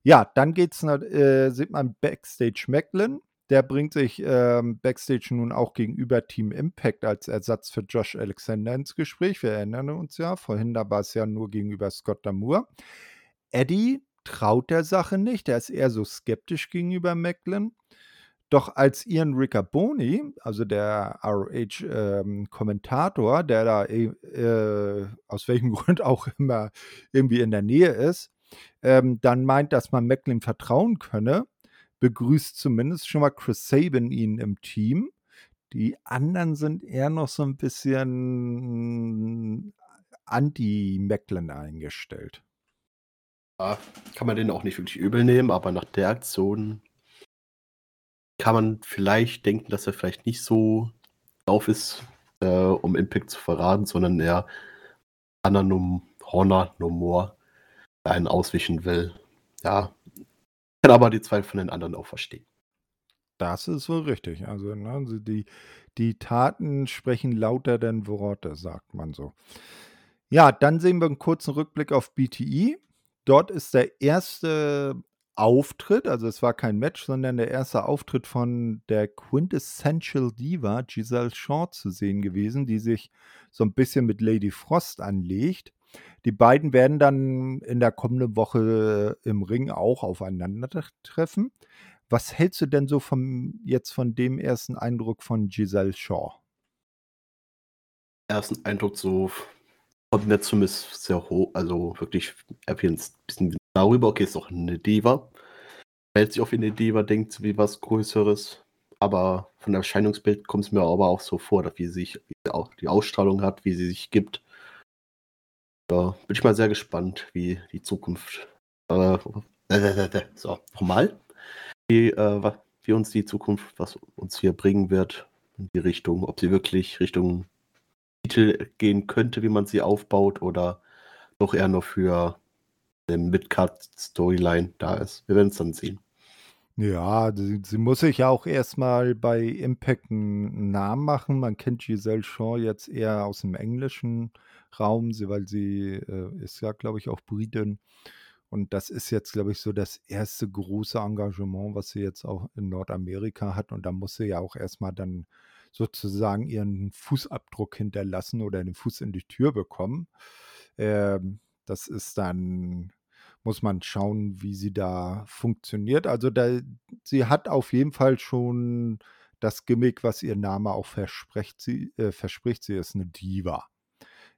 Speaker 1: Ja, dann geht's äh, sieht man Backstage Maclin. Der bringt sich, ähm, Backstage nun auch gegenüber Team Impact als Ersatz für Josh Alexander ins Gespräch. Wir erinnern uns ja, vorhin, da war's ja nur gegenüber Scott D'Amore. Eddie traut der Sache nicht, der ist eher so skeptisch gegenüber Maclin. Doch als Ian Riccaboni, also der ROH, ähm, der da e äh, aus welchem Grund auch immer irgendwie in der Nähe ist, ähm, dann meint, dass man Maclin vertrauen könne, begrüßt zumindest schon mal Chris Sabin ihn im Team. Die anderen sind eher noch so 'n bisschen anti-Maclin eingestellt.
Speaker 2: Kann man denen auch nicht wirklich übel nehmen, aber nach der Aktion kann man vielleicht denken, dass er vielleicht nicht so drauf ist, äh, um Impact zu verraten, sondern Honor No Honor No More einen auswischen will. Ja, kann aber die Zweifel von den anderen auch verstehen.
Speaker 1: Das ist wohl richtig. Also, ne, also die die Taten sprechen lauter denn Worte, sagt man so. Ja, dann sehen wir 'n kurzen Rückblick auf BTE. Dort ist der erste Auftritt also es war kein Match, sondern der erste Auftritt von der Quintessential Diva Giselle Shaw zu sehen gewesen, die sich so 'n bisschen mit Lady Frost anlegt. Die beiden werden dann in der kommenden Woche im Ring auch aufeinandertreffen. Was hältst du denn so vom jetzt von dem ersten Eindruck von Giselle Shaw?
Speaker 2: Ersten Eindruck so kommt mir zumindest sehr hoch also wirklich bisschen darüber, okay, ist doch 'ne Diva. Verhält sich auch wie 'ne Diva, denkt wie was Größeres, aber von Erscheinungsbild kommt's mir aber auch so vor, dass wie sich wie auch die Ausstrahlung hat, wie sie sich gibt. Da bin ich mal sehr gespannt, wie die Zukunft, äh so, noch mal. Wie, äh, wie uns die Zukunft was uns hier bringen wird in die Richtung, ob sie wirklich Richtung Titel gehen könnte, wie man sie aufbaut oder doch eher nur für den Mid-Card-Storyline da ist. Wir werden's dann sehen.
Speaker 1: Ja, sie sie muss sich ja auch erst mal bei Impact 'n 'n Namen machen. Man kennt Giselle Shaw jetzt eher aus'm englischen Raum, weil sie, äh, ist ja, glaube ich, auch Britin. Und das ist jetzt, glaube ich, so das erste große Engagement, was sie jetzt auch in Nordamerika hat. Und da muss sie ja auch erst mal dann sozusagen ihren Fußabdruck hinterlassen oder den Fuß in die Tür bekommen. Ähm, das ist dann muss man schauen, wie sie da funktioniert. Also, da sie hat auf jeden Fall schon das Gimmick, was ihr Name auch versprecht. Sie äh, verspricht. Sie ist 'ne Diva.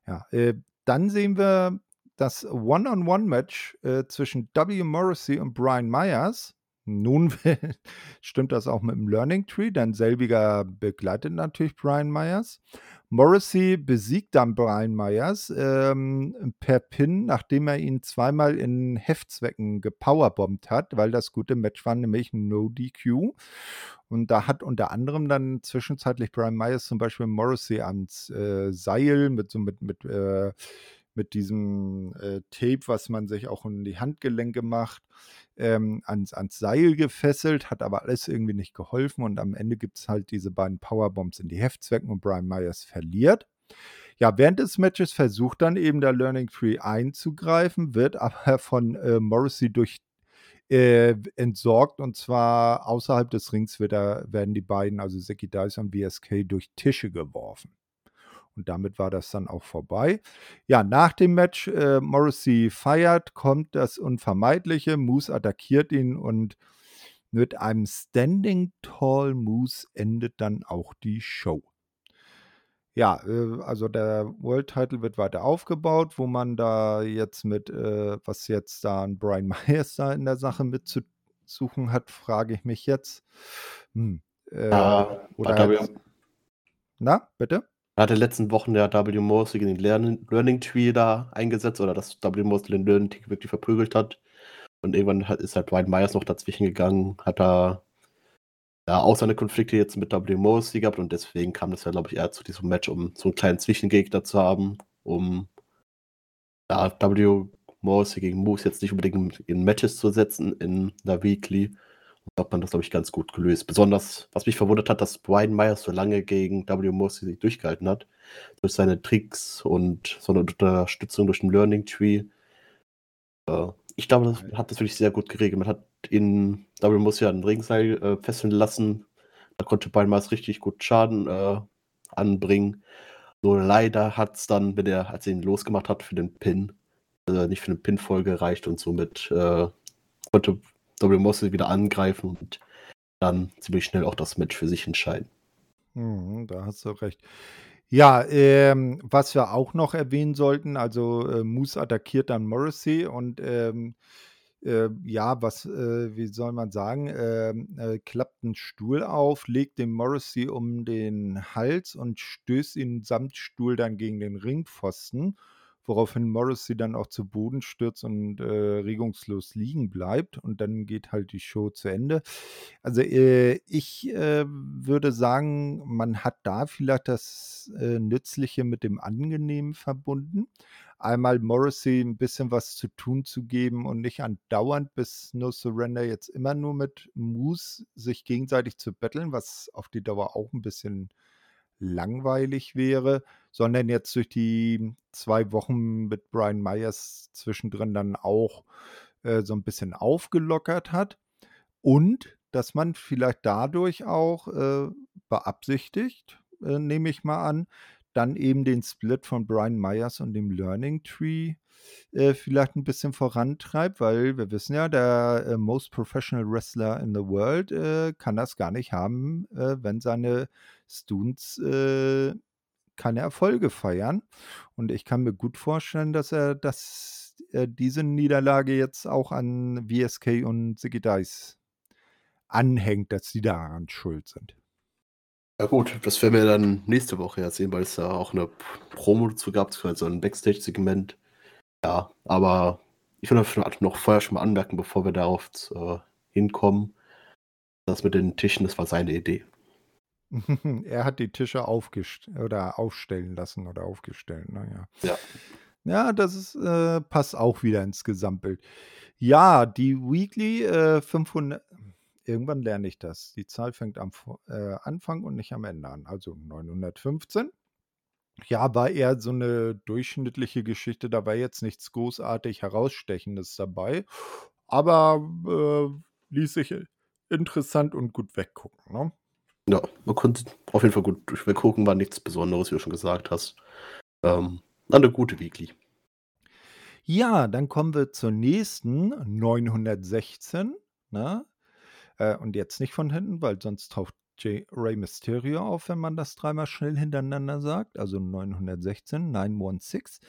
Speaker 1: Ja, äh, dann sehen wir das One-on-One-Match, äh, zwischen W. Morrissey und Brian Myers. Nun stimmt das auch mit dem Learning Tree, denn selbiger begleitet natürlich Brian Myers. Morrissey besiegt dann Brian Myers, ähm, per Pin, nachdem er ihn zweimal in Heftzwecken gepowerbombt hat, weil das gute Match war nämlich No DQ. Und da hat unter anderem dann zwischenzeitlich Brian Myers zum Beispiel Morrissey ans, äh, Seil mit so mit mit, äh mit diesem äh, Tape, was man sich auch in die Handgelenke macht, ähm, ans, ans Seil gefesselt, hat aber alles irgendwie nicht geholfen und am Ende gibt es halt diese beiden Powerbombs in die Heftzwecken und Brian Myers verliert. Ja, während des Matches versucht dann eben der Learning Tree einzugreifen, wird aber von äh, Morrissey durch äh, entsorgt und zwar außerhalb des Rings wird er, werden die beiden, also Seki Dice und VSK, durch Tische geworfen. Und damit war das dann auch vorbei. Ja, nach dem Match, äh, Morrissey feiert, kommt das Unvermeidliche. Moose attackiert ihn und mit einem Standing Tall Moose endet dann auch die Show. Ja, äh, also der World Title wird weiter aufgebaut, wo man da jetzt mit, äh, was jetzt da ein Brian Myers da in der Sache mitzusuchen hat, frage ich mich jetzt. Hm, äh,
Speaker 2: Ja,
Speaker 1: oder halt, na, bitte?
Speaker 2: Hat in den letzten Wochen der W. Mosley den Learning, Tree da eingesetzt oder dass W. Mosley den Learning Tree wirklich verprügelt hat. Und irgendwann hat, ist halt Brian Myers noch dazwischen gegangen, hat da ja, auch seine Konflikte jetzt mit W. Mosley gehabt und deswegen kam das ja, glaube ich, eher zu diesem Match, um so einen kleinen Zwischengegner zu haben, um ja, W. Mosley gegen Moose jetzt nicht unbedingt in Matches zu setzen in der Weekly. Hat man das, glaube ich, ganz gut gelöst. Besonders, was mich verwundert hat, dass Brian Myers so lange gegen W. Mosley sich durchgehalten hat. Durch seine Tricks und so eine Unterstützung durch den Learning Tree. Äh, ich glaube, das hat das wirklich sehr gut geregelt. Man hat in W. Mosley ein Ringseil äh, fesseln lassen. Da konnte Brian Myers richtig gut Schaden äh, anbringen. Nur leider hat es dann, wenn er, als er ihn losgemacht hat für den Pin, äh, nicht für den Pin voll gereicht und somit äh, konnte W. Mosley wieder angreifen und dann ziemlich schnell auch das Match für sich entscheiden.
Speaker 1: Mhm, da hast du recht. Ja, ähm, was wir auch noch erwähnen sollten, also äh, Moose attackiert dann Morrissey und ähm, äh, ja, was, äh, wie soll man sagen, ähm, äh, klappt einen Stuhl auf, legt den Morrissey um den Hals und stößt ihn samt Stuhl dann gegen den Ringpfosten, woraufhin Morrissey dann auch zu Boden stürzt und äh, regungslos liegen bleibt und dann geht halt die Show zu Ende. Also äh, ich äh, würde sagen, man hat da vielleicht das äh, Nützliche mit dem Angenehmen verbunden. Einmal Morrissey ein bisschen was zu tun zu geben und nicht andauernd bis No Surrender jetzt immer nur mit Moose sich gegenseitig zu betteln, was auf die Dauer auch ein bisschen langweilig wäre, sondern jetzt durch die zwei Wochen mit Brian Myers zwischendrin dann auch äh, so ein bisschen aufgelockert hat. Und dass man vielleicht dadurch auch äh, beabsichtigt, äh, nehme ich mal an, dann eben den Split von Brian Myers und dem Learning Tree äh, vielleicht ein bisschen vorantreibt, weil wir wissen ja, der äh, Most Professional Wrestler in the World äh, kann das gar nicht haben, äh, wenn seine Stunts äh, keine Erfolge feiern. Und ich kann mir gut vorstellen, dass er das, äh, diese Niederlage jetzt auch an VSK und Dice anhängt, dass die daran schuld sind.
Speaker 2: Ja gut, das werden wir dann nächste Woche ja sehen, weil es da auch eine Promo dazu gab, also ein Backstage-Segment. Ja, aber ich will noch vorher schon mal anmerken, bevor wir darauf äh, hinkommen. Das mit den Tischen, das war seine Idee.
Speaker 1: er hat die Tische aufgest oder aufstellen lassen oder aufgestellt, naja.
Speaker 2: Ja.
Speaker 1: Ja, das ist, äh, passt auch wieder ins Gesamtbild. Ja, die Weekly äh, 500, irgendwann lerne ich das. Die Zahl fängt am äh, Anfang und nicht am Ende an, also 915. Ja, war eher so eine durchschnittliche Geschichte, da war jetzt nichts großartig Herausstechendes dabei, aber äh, ließ sich interessant und gut weggucken, ne?
Speaker 2: Ja, man konnte auf jeden Fall gut durchweggucken, war nichts Besonderes, wie du schon gesagt hast. Ähm, eine gute Weekly.
Speaker 1: Ja, dann kommen wir zur nächsten, 916, ne? Äh, und jetzt nicht von hinten, weil sonst taucht J. Ray Mysterio auf, wenn man das dreimal schnell hintereinander sagt. Also 916, 916.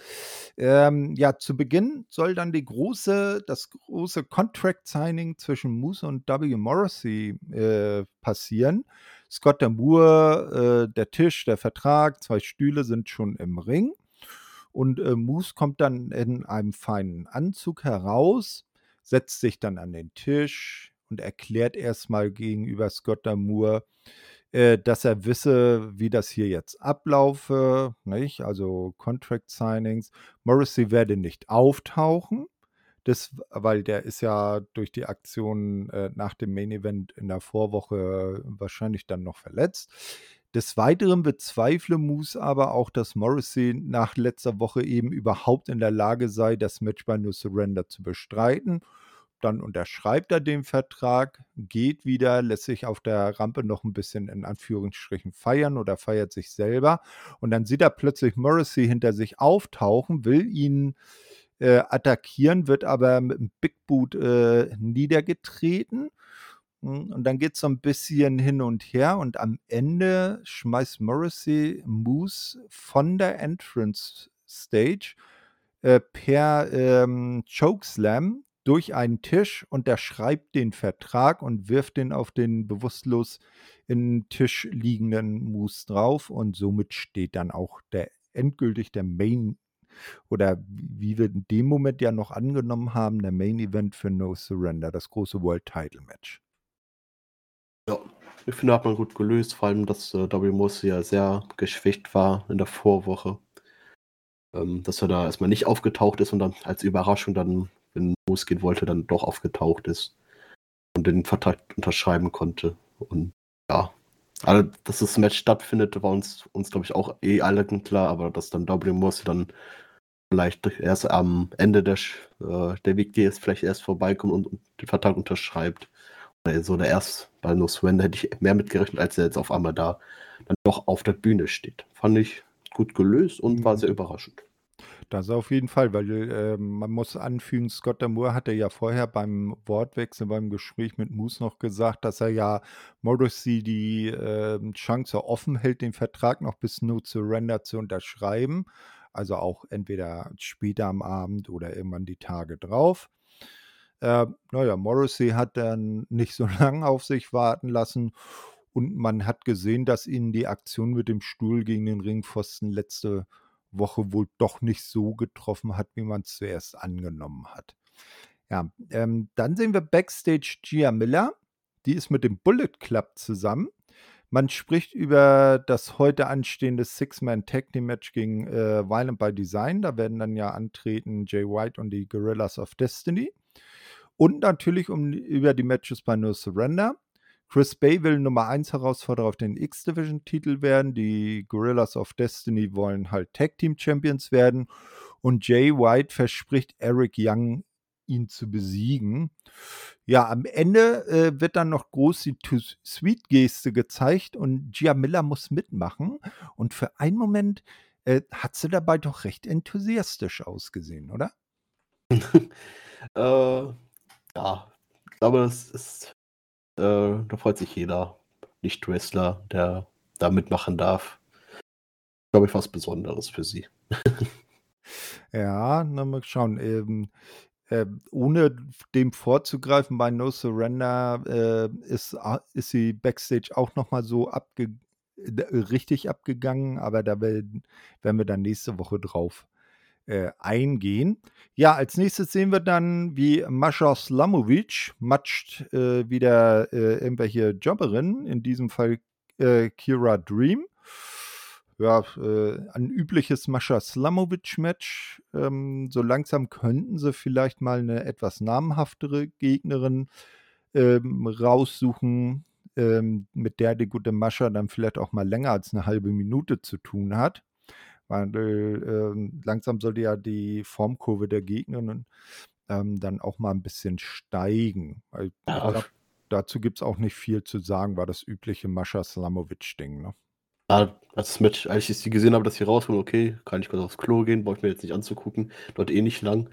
Speaker 1: Ähm, ja, zu Beginn soll dann die große, das große Contract Signing zwischen Moose und W. Morrissey äh, passieren. Scott Moore, äh, der Tisch, der Vertrag, zwei Stühle sind schon im Ring. Und äh, Moose kommt dann in einem feinen Anzug heraus, setzt sich dann an den Tisch, und erklärt erstmal gegenüber Scott Damour, äh, dass er wisse, wie das hier jetzt ablaufe, nicht? Also Contract Signings. Morrissey werde nicht auftauchen. Das, weil der ist ja durch die Aktion äh, nach dem Main Event in der Vorwoche wahrscheinlich dann noch verletzt. Des Weiteren bezweifle Moose aber auch, dass Morrissey nach letzter Woche eben überhaupt in der Lage sei, das Match bei No Surrender zu bestreiten. Dann unterschreibt er den Vertrag, geht wieder, lässt sich auf der Rampe noch ein bisschen in Anführungsstrichen feiern oder feiert sich selber. Und dann sieht er plötzlich Morrissey hinter sich auftauchen, will ihn äh, attackieren, wird aber mit einem Big Boot äh, niedergetreten. Hm, und dann geht es so ein bisschen hin und her und am Ende schmeißt Morrissey Moose von der Entrance Stage äh, per ähm, Chokeslam durch einen Tisch, unterschreibt den Vertrag und wirft den auf den bewusstlos im Tisch liegenden Moose drauf und somit steht dann auch der endgültig der Main oder wie wir in dem Moment ja noch angenommen haben, der Main Event für No Surrender, das große World Title Match.
Speaker 2: Ja, ich finde, hat man gut gelöst, vor allem, dass äh, W. Moose ja sehr geschwächt war in der Vorwoche. Ähm, dass er da erstmal nicht aufgetaucht ist und dann als Überraschung dann, wenn Moose gehen wollte, dann doch aufgetaucht ist und den Vertrag unterschreiben konnte. Und ja, also, dass das Match stattfindet, war uns, uns glaube ich, auch eh alle klar, aber dass dann W. Moose dann vielleicht erst am Ende der, äh, der Weg, die jetzt vielleicht erst vorbeikommt und, und den Vertrag unterschreibt so der erst bei No Surrender hätte ich mehr mitgerechnet, als er jetzt auf einmal da dann doch auf der Bühne steht. Fand ich gut gelöst und war mhm. sehr überraschend.
Speaker 1: Das auf jeden Fall, weil äh, man muss anfügen, Scott Damour hatte ja vorher beim Wortwechsel, beim Gespräch mit Moose noch gesagt, dass er ja Morrissey die äh, Chance offen hält, den Vertrag noch bis No Surrender zu unterschreiben. Also auch entweder später am Abend oder irgendwann die Tage drauf. Äh, naja, Morrissey hat dann nicht so lange auf sich warten lassen und man hat gesehen, dass ihn die Aktion mit dem Stuhl gegen den Ringpfosten letzte Woche wohl doch nicht so getroffen hat, wie man es zuerst angenommen hat. Ja, ähm, dann sehen wir Backstage Gia Miller. Die ist mit dem Bullet Club zusammen. Man spricht über das heute anstehende Six-Man-Tag-Team-Match gegen äh, Violent by Design. Da werden dann ja antreten Jay White und die Gorillas of Destiny. Und natürlich um, über die Matches bei No Surrender. Chris Bay will Nummer 1 Herausforderer auf den X-Division-Titel werden. Die Gorillas of Destiny wollen halt Tag Team Champions werden. Und Jay White verspricht Eric Young, ihn zu besiegen. Ja, am Ende äh, wird dann noch groß die Too-Sweet-Geste gezeigt und Gia Miller muss mitmachen. Und für einen Moment äh, hat sie dabei doch recht enthusiastisch ausgesehen, oder?
Speaker 2: äh, ja, ich glaube, das ist, äh, da freut sich jeder Nicht-Wrestler, der da mitmachen darf. Glaube ich, was Besonderes für sie.
Speaker 1: ja, na mal schauen. Ähm, äh, ohne dem vorzugreifen, bei No Surrender äh, ist, ist sie backstage auch nochmal so abge richtig abgegangen, aber da werden, wir dann nächste Woche drauf äh, eingehen. Ja, als nächstes sehen wir dann, wie Mascha Slamovic matscht äh, wieder äh, irgendwelche Jobberinnen, in diesem Fall äh, Kira Dream. Ja, äh, ein übliches Mascha Slamovic-Match. Ähm, so langsam könnten sie vielleicht mal eine etwas namhaftere Gegnerin ähm, raussuchen, ähm, mit der die gute Mascha dann vielleicht auch mal länger als eine halbe Minute zu tun hat. Weil äh, langsam sollte ja die Formkurve der Gegner ähm, dann auch mal ein bisschen steigen. Weil ja. glaub, dazu gibt es auch nicht viel zu sagen, war das übliche Mascha Slamovic-Ding. Ne?
Speaker 2: Ja, das Match, als ich sie gesehen habe, dass sie rauskommen, okay, kann ich kurz aufs Klo gehen, brauche ich mir jetzt nicht anzugucken, dort eh nicht lang.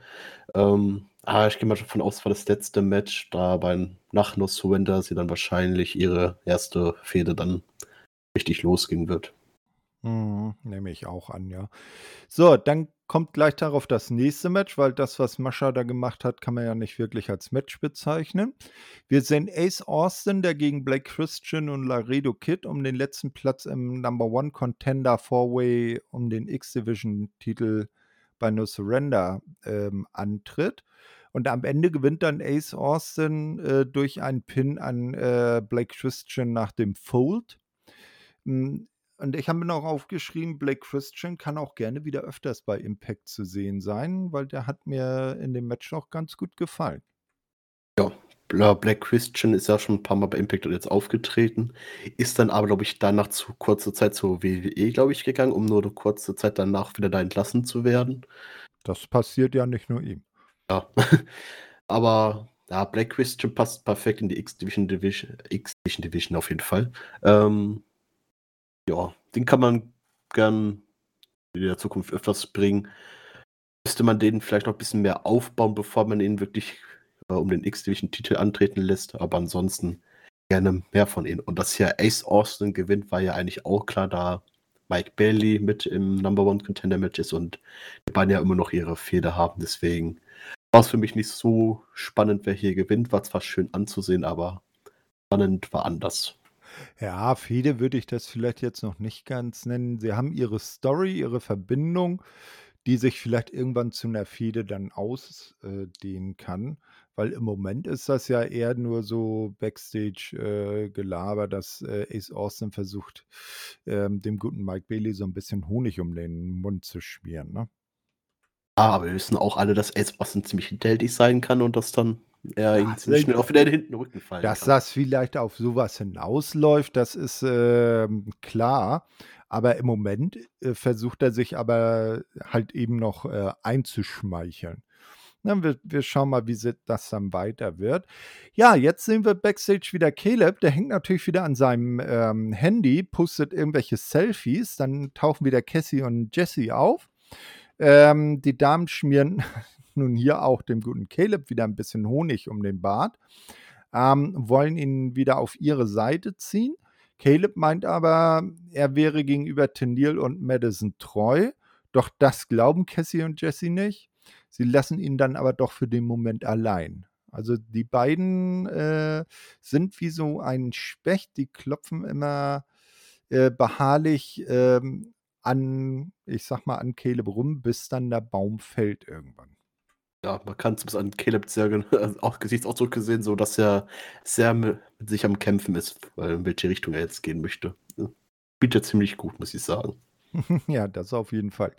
Speaker 2: Ähm, aber ich gehe mal davon aus, war das letzte Match, da bei nach No Surrender sie dann wahrscheinlich ihre erste Fehde dann richtig losgehen wird.
Speaker 1: Mhm, nehme ich auch an, ja. So, dann kommt gleich darauf das nächste Match, weil das, was Mascha da gemacht hat, kann man ja nicht wirklich als Match bezeichnen. Wir sehen Ace Austin, der gegen Blake Christian und Laredo Kid um den letzten Platz im Number One Contender Four-Way um den X-Division-Titel bei No Surrender ähm, antritt. Und am Ende gewinnt dann Ace Austin äh, durch einen Pin an äh, Blake Christian nach dem Fold. Hm, und ich habe mir noch aufgeschrieben, Blake Christian kann auch gerne wieder öfters bei Impact zu sehen sein, weil der hat mir in dem Match auch ganz gut gefallen.
Speaker 2: Ja, Black Christian ist ja schon ein paar Mal bei Impact jetzt aufgetreten, ist dann aber, glaube ich, danach zu kurzer Zeit zur WWE, glaube ich, gegangen, um nur eine kurze Zeit danach wieder da entlassen zu werden.
Speaker 1: Das passiert ja nicht nur ihm.
Speaker 2: Ja, aber ja, Black Christian passt perfekt in die X-Division Division, X-Division Division auf jeden Fall. Ähm, ja, den kann man gern in der Zukunft öfters bringen. Müsste man den vielleicht noch ein bisschen mehr aufbauen, bevor man ihn wirklich äh, um den X-Division-Titel antreten lässt. Aber ansonsten gerne mehr von ihnen. Und dass hier Ace Austin gewinnt, war ja eigentlich auch klar, da Mike Bailey mit im Number One Contender Match ist und die beiden ja immer noch ihre Fehler haben. Deswegen war es für mich nicht so spannend, wer hier gewinnt. War zwar schön anzusehen, aber spannend war anders.
Speaker 1: Ja, Fehde würde ich das vielleicht jetzt noch nicht ganz nennen. Sie haben ihre Story, ihre Verbindung, die sich vielleicht irgendwann zu einer Fehde dann ausdehnen kann. Weil im Moment ist das ja eher nur so Backstage-Gelaber, äh, dass äh, Ace Austin versucht, ähm, dem guten Mike Bailey so ein bisschen Honig um den Mund zu schmieren, ne?
Speaker 2: Ah, aber wir wissen auch alle, dass Ace Austin ziemlich hinterhältig sein kann und dass dann er ihm ziemlich schnell auch wieder in den hinten Rücken fallen
Speaker 1: Dass
Speaker 2: kann.
Speaker 1: das vielleicht auf sowas hinausläuft, das ist ähm, klar. Aber im Moment äh, versucht er sich aber halt eben noch äh, einzuschmeicheln. Na, wir, wir schauen mal, wie das dann weiter wird. Ja, jetzt sehen wir Backstage wieder Caleb. Der hängt natürlich wieder an seinem ähm, Handy, postet irgendwelche Selfies. Dann tauchen wieder Cassie und Jesse auf. Ähm, die Damen schmieren nun hier auch dem guten Caleb wieder ein bisschen Honig um den Bart, ähm, wollen ihn wieder auf ihre Seite ziehen. Caleb meint aber, er wäre gegenüber Tennille und Madison treu. Doch das glauben Cassie und Jesse nicht. Sie lassen ihn dann aber doch für den Moment allein. Also die beiden äh, sind wie so ein Specht, die klopfen immer äh, beharrlich ähm, an, ich sag mal, an Caleb rum, bis dann der Baum fällt irgendwann.
Speaker 2: Ja, man kann es an Caleb sehr auch Gesichtsausdruck gesehen, so dass er sehr mit sich am Kämpfen ist, weil in welche Richtung er jetzt gehen möchte. Ja. Spielt er ziemlich gut, muss ich sagen.
Speaker 1: ja, das auf jeden Fall.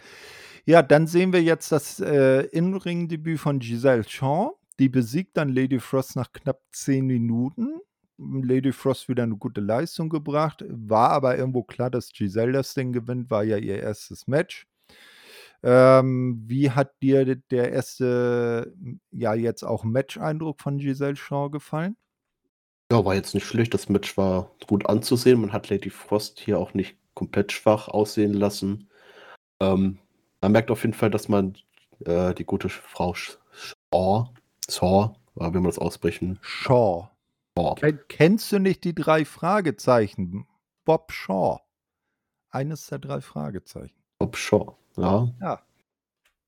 Speaker 1: Ja, dann sehen wir jetzt das äh, In-Ring-Debüt von Giselle Shaw. Die besiegt dann Lady Frost nach knapp zehn Minuten. Lady Frost wieder eine gute Leistung gebracht. War aber irgendwo klar, dass Giselle das Ding gewinnt, war ja ihr erstes Match. Ähm, wie hat dir der erste, ja, jetzt auch Match-Eindruck von Giselle Shaw gefallen?
Speaker 2: Ja, war jetzt nicht schlecht. Das Match war gut anzusehen. Man hat Lady Frost hier auch nicht komplett schwach aussehen lassen. Ähm, man merkt auf jeden Fall, dass man äh, die gute Frau Shaw, Shaw, wie man das aussprechen?
Speaker 1: Shaw. Ken, kennst du nicht die drei Fragezeichen? Bob Shaw. Eines der drei Fragezeichen.
Speaker 2: Shaw, ja.
Speaker 1: Ja.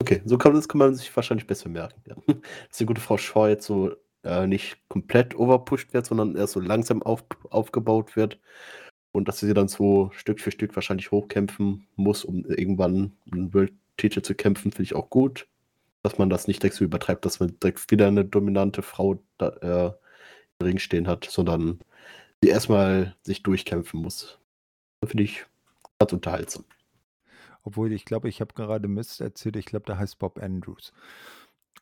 Speaker 2: Okay, so kann, das kann man sich wahrscheinlich besser merken. Ja. Dass die gute Frau Shaw jetzt so äh, nicht komplett overpusht wird, sondern erst so langsam auf, aufgebaut wird. Und dass sie dann so Stück für Stück wahrscheinlich hochkämpfen muss, um irgendwann einen World-Titel zu kämpfen, finde ich auch gut. Dass man das nicht direkt so übertreibt, dass man direkt wieder eine dominante Frau da, äh, Ring stehen hat, sondern sie erstmal sich durchkämpfen muss. Das finde ich ganz unterhaltsam.
Speaker 1: Obwohl, ich glaube, ich habe gerade Mist erzählt. Ich glaube, der heißt Bob Andrews.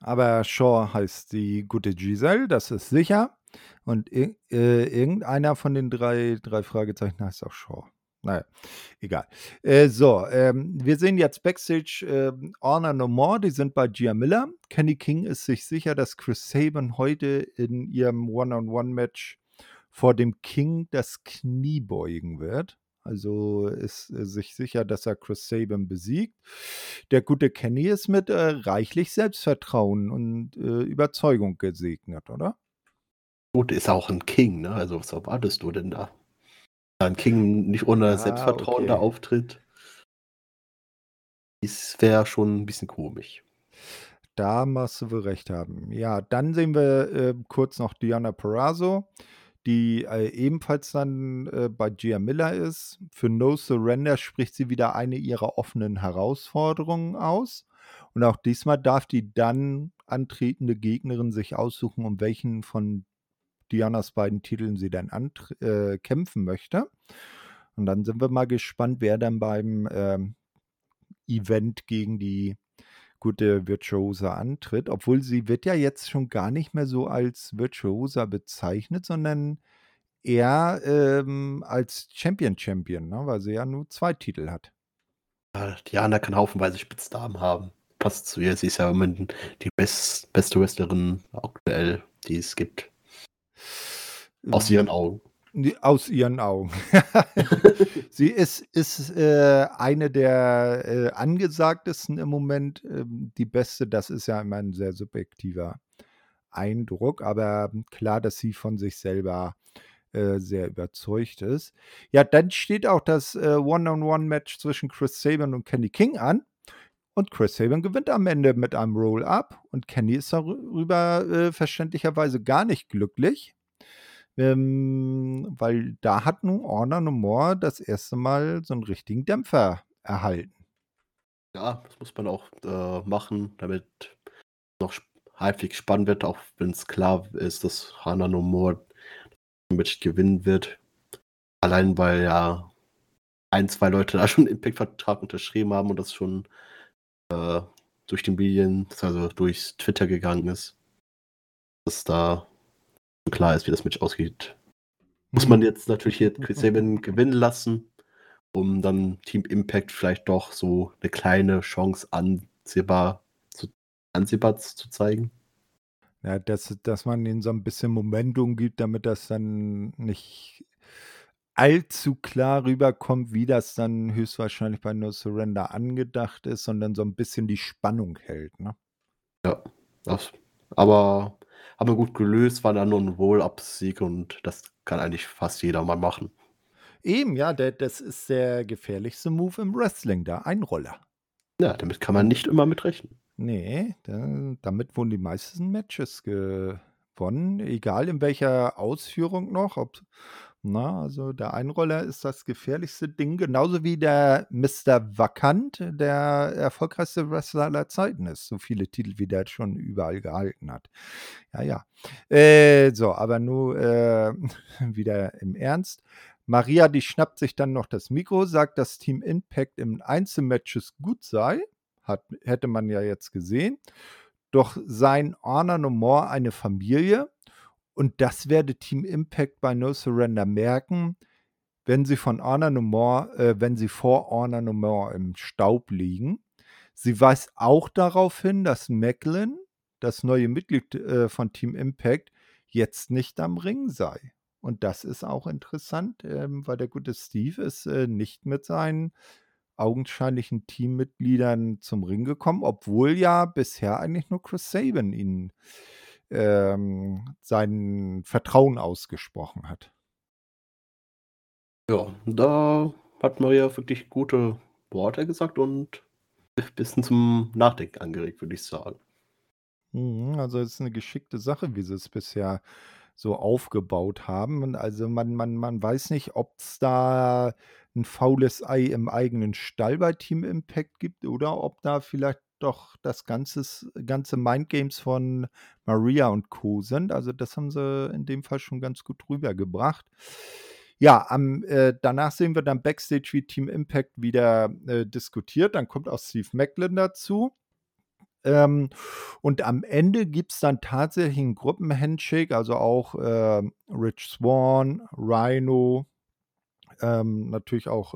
Speaker 1: Aber Shaw heißt die gute Giselle, das ist sicher. Und äh, irgendeiner von den drei, drei Fragezeichen heißt auch Shaw. Naja, egal. Äh, so, ähm, wir sehen jetzt Backstage äh, Honor No More, die sind bei Gia Miller. Kenny King ist sich sicher, dass Chris Sabin heute in ihrem One-on-One-Match vor dem King das Knie beugen wird. Also ist äh, sich sicher, dass er Chris Sabin besiegt. Der gute Kenny ist mit äh, reichlich Selbstvertrauen und äh, Überzeugung gesegnet, oder?
Speaker 2: Gut, ist auch ein King, ne? Also was erwartest du denn da? ein King nicht ohne ah, Selbstvertrauen okay. da auftritt, das wäre schon ein bisschen komisch.
Speaker 1: Da musst du wohl recht haben. Ja, dann sehen wir äh, kurz noch Diana Perazzo, die äh, ebenfalls dann äh, bei Gia Miller ist. Für No Surrender spricht sie wieder eine ihrer offenen Herausforderungen aus. Und auch diesmal darf die dann antretende Gegnerin sich aussuchen, um welchen von Dianas beiden Titeln sie dann äh, kämpfen möchte. Und dann sind wir mal gespannt, wer dann beim ähm, Event gegen die gute Virtuosa antritt. Obwohl sie wird ja jetzt schon gar nicht mehr so als Virtuosa bezeichnet, sondern eher ähm, als Champion Champion, ne? weil sie ja nur zwei Titel hat.
Speaker 2: Diana kann haufenweise Spitznamen haben. Passt zu ihr. Sie ist ja die best, beste Wrestlerin aktuell, die es gibt. Aus ihren Augen.
Speaker 1: Aus ihren Augen. sie ist, ist äh, eine der äh, angesagtesten im Moment. Ähm, die beste, das ist ja immer ein sehr subjektiver Eindruck, aber klar, dass sie von sich selber äh, sehr überzeugt ist. Ja, dann steht auch das äh, One-on-One-Match zwischen Chris Sabin und Kenny King an. Und Chris Sabin gewinnt am Ende mit einem Roll-Up und Kenny ist darüber äh, verständlicherweise gar nicht glücklich. Ähm, weil da hat nun Honor No More das erste Mal so einen richtigen Dämpfer erhalten.
Speaker 2: Ja, das muss man auch äh, machen, damit noch halbwegs spannend wird, auch wenn es klar ist, dass Hana No More das Match gewinnen wird. Allein weil ja ein, zwei Leute da schon einen Impact-Vertrag unterschrieben haben und das schon äh, durch die Medien, also durch Twitter gegangen ist. Dass da klar ist, wie das Match ausgeht. Muss man mhm. jetzt natürlich hier Chris Sabin gewinnen lassen, um dann Team Impact vielleicht doch so eine kleine Chance ansehbar zu, ansehbar zu zeigen.
Speaker 1: Ja, dass, dass man ihnen so ein bisschen Momentum gibt, damit das dann nicht allzu klar rüberkommt, wie das dann höchstwahrscheinlich bei No Surrender angedacht ist, sondern so ein bisschen die Spannung hält. Ne?
Speaker 2: Ja, das, aber haben wir gut gelöst, war dann nur ein Wohl-Up-Sieg und das kann eigentlich fast jeder mal machen.
Speaker 1: Eben, ja, der, das ist der gefährlichste Move im Wrestling, der Einroller.
Speaker 2: Ja, damit kann man nicht immer mitrechnen.
Speaker 1: Nee, da, damit wurden die meisten Matches gewonnen, egal in welcher Ausführung noch, ob na, also der Einroller ist das gefährlichste Ding, genauso wie der Mr. Vakant, der erfolgreichste Wrestler aller Zeiten ist. So viele Titel, wie der schon überall gehalten hat. Ja, ja. Äh, so, aber nur äh, wieder im Ernst. Maria, die schnappt sich dann noch das Mikro, sagt, dass Team Impact im Einzelmatches gut sei. Hat, hätte man ja jetzt gesehen. Doch sein Honor No More eine Familie und das werde Team Impact bei No Surrender merken, wenn sie von Honor No More, äh, wenn sie vor Honor No More im Staub liegen. Sie weist auch darauf hin, dass Macklin, das neue Mitglied äh, von Team Impact, jetzt nicht am Ring sei. Und das ist auch interessant, ähm, weil der gute Steve ist äh, nicht mit seinen augenscheinlichen Teammitgliedern zum Ring gekommen, obwohl ja bisher eigentlich nur Chris Sabin ihn ähm, sein Vertrauen ausgesprochen hat.
Speaker 2: Ja, da hat Maria wirklich gute Worte gesagt und ein bisschen zum Nachdenken angeregt, würde ich sagen.
Speaker 1: Mhm, also es ist eine geschickte Sache, wie sie es bisher so aufgebaut haben. Also man, man, man weiß nicht, ob es da ein faules Ei im eigenen Stall bei Team Impact gibt oder ob da vielleicht doch das ganze, ganze Mindgames von Maria und Co. sind. Also das haben sie in dem Fall schon ganz gut rübergebracht. Ja, am, äh, danach sehen wir dann Backstage, wie Team Impact wieder äh, diskutiert. Dann kommt auch Steve Macklin dazu. Ähm, und am Ende gibt es dann tatsächlich einen Gruppenhandshake, also auch äh, Rich Swan, Rhino, ähm, natürlich auch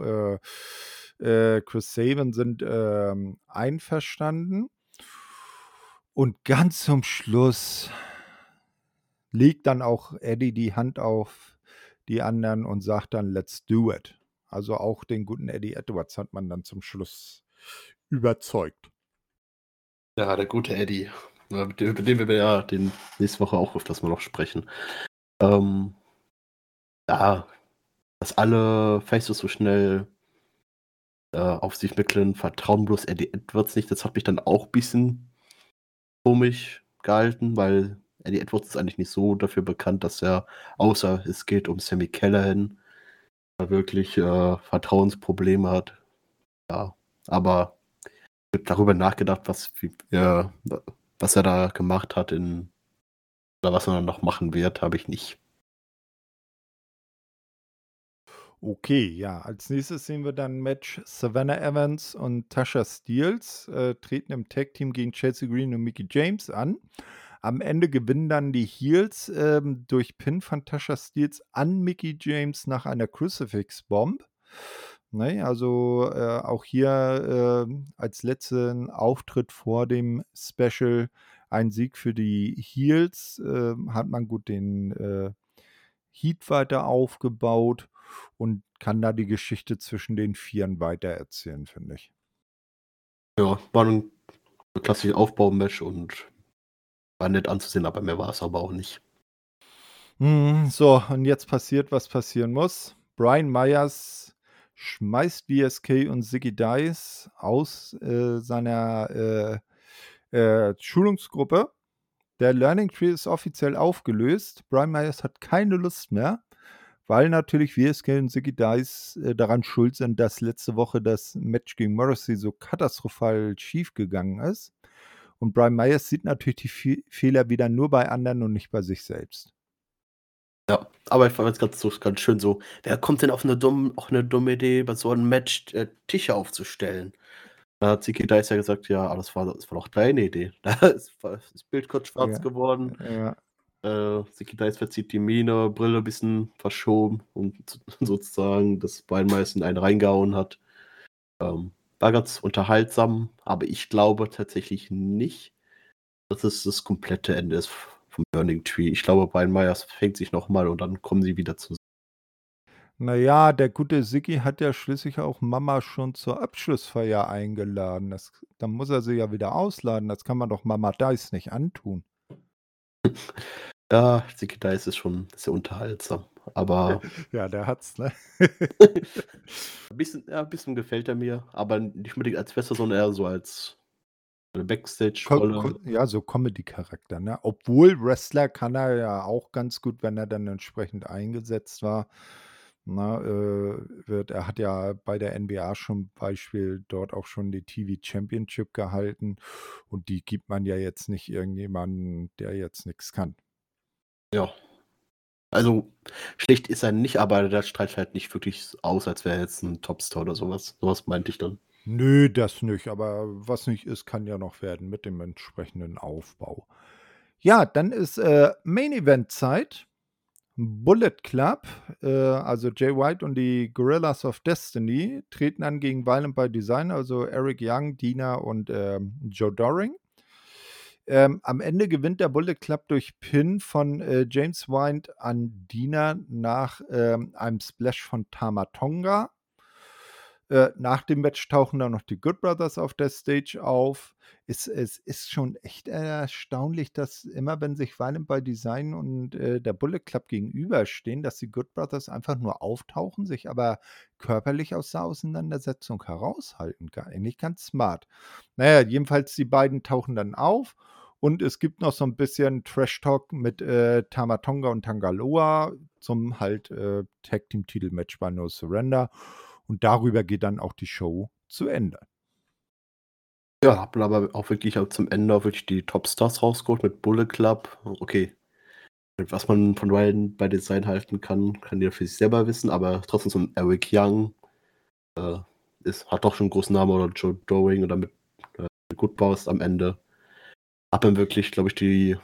Speaker 1: äh, Chris Saban sind ähm, einverstanden. Und ganz zum Schluss legt dann auch Eddie die Hand auf die anderen und sagt dann, let's do it. Also auch den guten Eddie Edwards hat man dann zum Schluss überzeugt.
Speaker 2: Ja, der gute Eddie, über den wir ja den nächste Woche auch öfters mal noch sprechen. Ähm, ja, dass alle Faces so schnell äh, auf sich Macklin vertrauen bloß Eddie Edwards nicht. Das hat mich dann auch ein bisschen komisch gehalten, weil Eddie Edwards ist eigentlich nicht so dafür bekannt, dass er, außer es geht um Sammy Callahan, wirklich äh, Vertrauensprobleme hat. Ja, aber ich habe darüber nachgedacht, was, wie, äh, was er da gemacht hat in oder was er dann noch machen wird, habe ich nicht.
Speaker 1: Okay, ja. Als nächstes sehen wir dann Match Savannah Evans und Tasha Steelz, äh, treten im Tag-Team gegen Chelsea Green und Mickie James an. Am Ende gewinnen dann die Heels, ähm, durch Pin von Tasha Steelz an Mickie James nach einer Crucifix Bomb. Ne, also, äh, auch hier, ähm, als letzten Auftritt vor dem Special ein Sieg für die Heels. Ähm, hat man gut den, äh, Heat weiter aufgebaut und kann da die Geschichte zwischen den Vieren weitererzählen, finde ich.
Speaker 2: Ja, war 'n klassisches Aufbaumatch und war nett anzusehen, aber mehr war es aber auch nicht.
Speaker 1: Mhm, so, und jetzt passiert, was passieren muss. Brian Myers schmeißt BSK und Zicky Dice aus, äh, seiner, äh, äh, Schulungsgruppe. Der Learning Tree ist offiziell aufgelöst. Brian Myers hat keine Lust mehr, weil natürlich WSK und Zicky Dice, äh, daran schuld sind, dass letzte Woche das Match gegen Morrissey so katastrophal schiefgegangen ist. Und Brian Myers sieht natürlich die Fe Fehler wieder nur bei anderen und nicht bei sich selbst.
Speaker 2: Ja, aber ich fand das ganz ganz schön so, wer kommt denn auf 'ne dumm auf 'ne dumme Idee, bei so 'nem Match, äh, Tische aufzustellen? Da hat Zicky Dice ja gesagt: „Ja, aber das war das war doch deine Idee.“ Da ist das Bild kurz schwarz
Speaker 1: Ja,
Speaker 2: geworden.
Speaker 1: ja.
Speaker 2: Äh, Dice verzieht die Miene, Brille bisschen verschoben und sozusagen, Myers in einen reingehauen hat. Ähm, war ganz unterhaltsam, aber ich glaube tatsächlich nicht, dass es das komplette Ende ist vom Learning Tree. Ich glaube, Brian Myers fängt sich noch mal und dann kommen sie wieder zus
Speaker 1: Na ja, der gute Zicky hat ja schließlich auch Mama schon zur Abschlussfeier eingeladen. Das dann muss er sie ja wieder ausladen. Das kann man doch Mama Dice nicht antun.
Speaker 2: Ja, Zicky Dice ist schon sehr unterhaltsam, aber
Speaker 1: Ja, der hat's, ne?
Speaker 2: bisschen ja, bisschen gefällt er mir, aber nicht unbedingt als Wrestler, sondern eher so als Backstage-Rolle.
Speaker 1: ja, so Comedy-Charakter, ne? Obwohl Wrestler kann er ja auch ganz gut, wenn er dann entsprechend eingesetzt war, ne? Äh, wird er hat ja bei der NBA schon Beispiel dort auch schon die TV Championship gehalten und die gibt man ja jetzt nicht irgendjemanden, der jetzt nix kann.
Speaker 2: Ja. Also, schlecht ist er nicht, aber der strahlt halt nicht wirklich aus, als wäre er jetzt 'n Topstar oder so was. So was meinte ich dann.
Speaker 1: Nö, das nicht, aber was nicht ist, kann ja noch werden mit dem entsprechenden Aufbau. Ja, dann ist, äh, Main-Event-Zeit. Bullet Club, äh, also Jay White und die Gorillas of Destiny treten an gegen Violent by Design, also Eric Young, Deana und, ähm, Joe Doering. Ähm, am Ende gewinnt der Bullet Club durch Pin von, äh, James White an Deana nach, ähm, einem Splash von Tama Tonga. Äh, nach dem Match tauchen dann noch die Good Brothers auf der Stage auf. Es es ist schon echt erstaunlich, dass immer, wenn sich Violent by Design und, äh, der Bullet Club gegenüberstehen, dass die Good Brothers einfach nur auftauchen, sich aber körperlich aus der Auseinandersetzung heraushalten. Eigentlich ganz smart. Na ja, jedenfalls die beiden tauchen dann auf und es gibt noch so 'n bisschen Trash-Talk mit, äh, Tama Tonga und Tanga Loa zum halt, äh, Tag-Team-Titelmatch bei No Surrender. Und darüber geht dann auch die Show zu Ende.
Speaker 2: Ja, hat man aber auch wirklich auch zum Ende auch wirklich die Topstars rausgeholt mit Bullet Club. Okay. Was man von Violent by Design halten kann, kann jeder für sich selber wissen, aber trotzdem so 'n Eric Young, äh, ist hat doch schon 'n großen Namen oder Joe Doering oder mit, äh, Good Brothers am Ende. Hat dann wirklich, glaube ich, die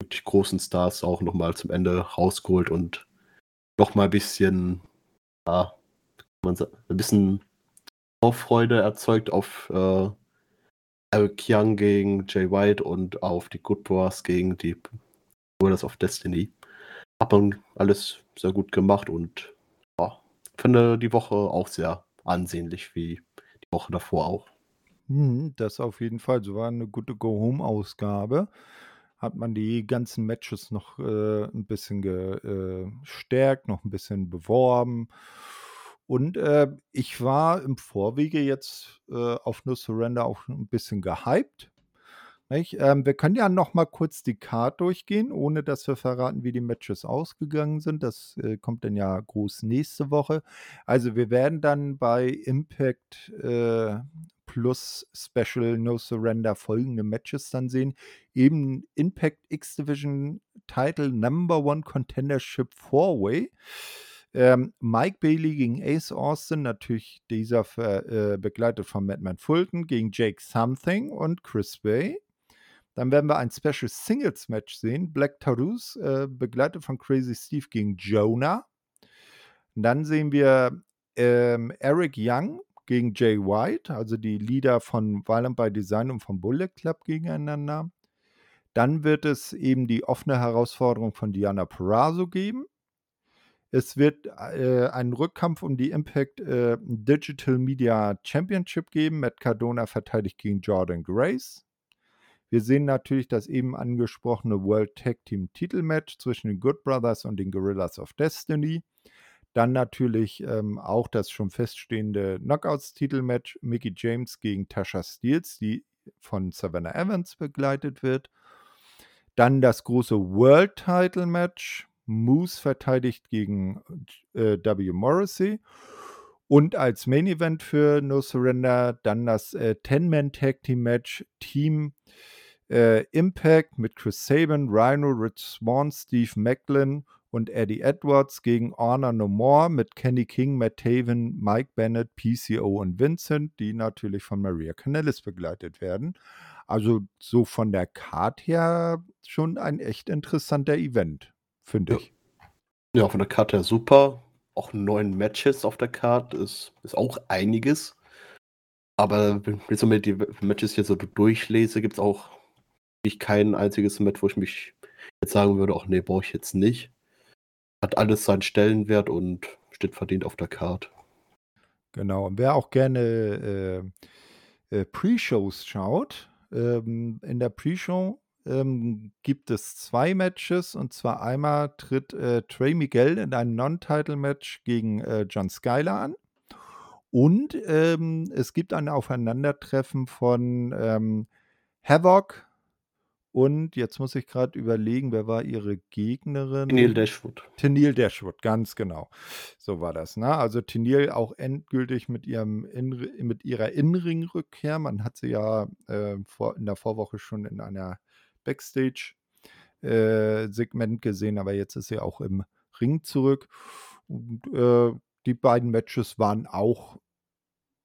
Speaker 2: wirklich großen Stars auch noch mal zum Ende rausgeholt und noch mal bisschen, ja, man sa 'n bisschen Vorfreude erzeugt auf, äh, Eric Young gegen Jay White und auf die Good Brothers gegen die Gorillas of Destiny. Hat man alles sehr gut gemacht und ja, finde die Woche auch sehr ansehnlich wie die Woche davor auch.
Speaker 1: Mhm, das auf jeden Fall. So war 'ne gute Go-Home-Ausgabe. Hat man die ganzen Matches noch, äh, 'n bisschen äh, gestärkt, noch 'n bisschen beworben. Und, äh, ich war im Vorwege jetzt, äh, auf No Surrender auch 'n bisschen gehypt? Ähm, wir können ja noch mal kurz die Card durchgehen, ohne dass wir verraten, wie die Matches ausgegangen sind. Das, äh, kommt dann ja groß nächste Woche. Also, wir werden dann bei Impact, äh, plus Special No Surrender folgende Matches dann sehen. Eben Impact X-Division Title Number One Contendership Four-Way. Ähm, Mike Bailey gegen Ace Austin, natürlich dieser äh, begleitet von Madman Fulton gegen Jake Something und Chris Bay. Dann werden wir ein Special Singles Match sehen. Black Taurus, äh, begleitet von Crazy Steve gegen Jonah. Und dann sehen wir ähm, Eric Young gegen Jay White, also die Leader von Violent by Design und vom Bullet Club gegeneinander. Dann wird es eben die offene Herausforderung von Diana Perazzo geben. Es wird äh, einen Rückkampf um die Impact äh, Digital Media Championship geben. Matt Cardona verteidigt gegen Jordan Grace. Wir sehen natürlich das eben angesprochene World Tag Team Titelmatch zwischen den Good Brothers und den Gorillas of Destiny. Dann natürlich ähm, auch das schon feststehende Knockouts-Titelmatch Mickey James gegen Tasha Steels, die von Savannah Evans begleitet wird. Dann das große World Title Match. Moose verteidigt gegen äh, W. Morrissey. Und als Main Event für No Surrender dann das äh, 10-Man-Tag-Team-Match Team äh, Impact mit Chris Sabin, Rhino, Rich Swan, Steve Macklin und Eddie Edwards gegen Honor No More mit Kenny King, Matt Taven, Mike Bennett, PCO und Vincent, die natürlich von Maria Canellis begleitet werden. Also so von der Card her schon ein echt interessanter Event, finde ich.
Speaker 2: Ja, von der Karte her super. Auch neun Matches auf der Karte ist, ist auch einiges. Aber wenn ich so mir die Matches hier so durchlese, gibt es auch nicht kein einziges Match, wo ich mich jetzt sagen würde, ach nee, brauche ich jetzt nicht. Hat alles seinen Stellenwert und steht verdient auf der Karte.
Speaker 1: Genau. Und wer auch gerne äh, äh, Pre-Shows schaut, ähm, in der Pre-Show ähm, gibt es zwei Matches. Und zwar einmal tritt äh, Trey Miguel in einem Non-Title-Match gegen äh, John Skyler an. Und ähm, es gibt ein Aufeinandertreffen von ähm, Havoc und jetzt muss ich gerade überlegen, wer war ihre Gegnerin?
Speaker 2: Neil Dashwood.
Speaker 1: Tenille Dashwood, ganz genau. So war das. Ne? Also Tenille auch endgültig mit, ihrem In mit ihrer Innenring-Rückkehr. Man hat sie ja äh, vor, in der Vorwoche schon in einer Backstage-Segment äh, gesehen, aber jetzt ist sie auch im Ring zurück. Und äh, die beiden Matches waren auch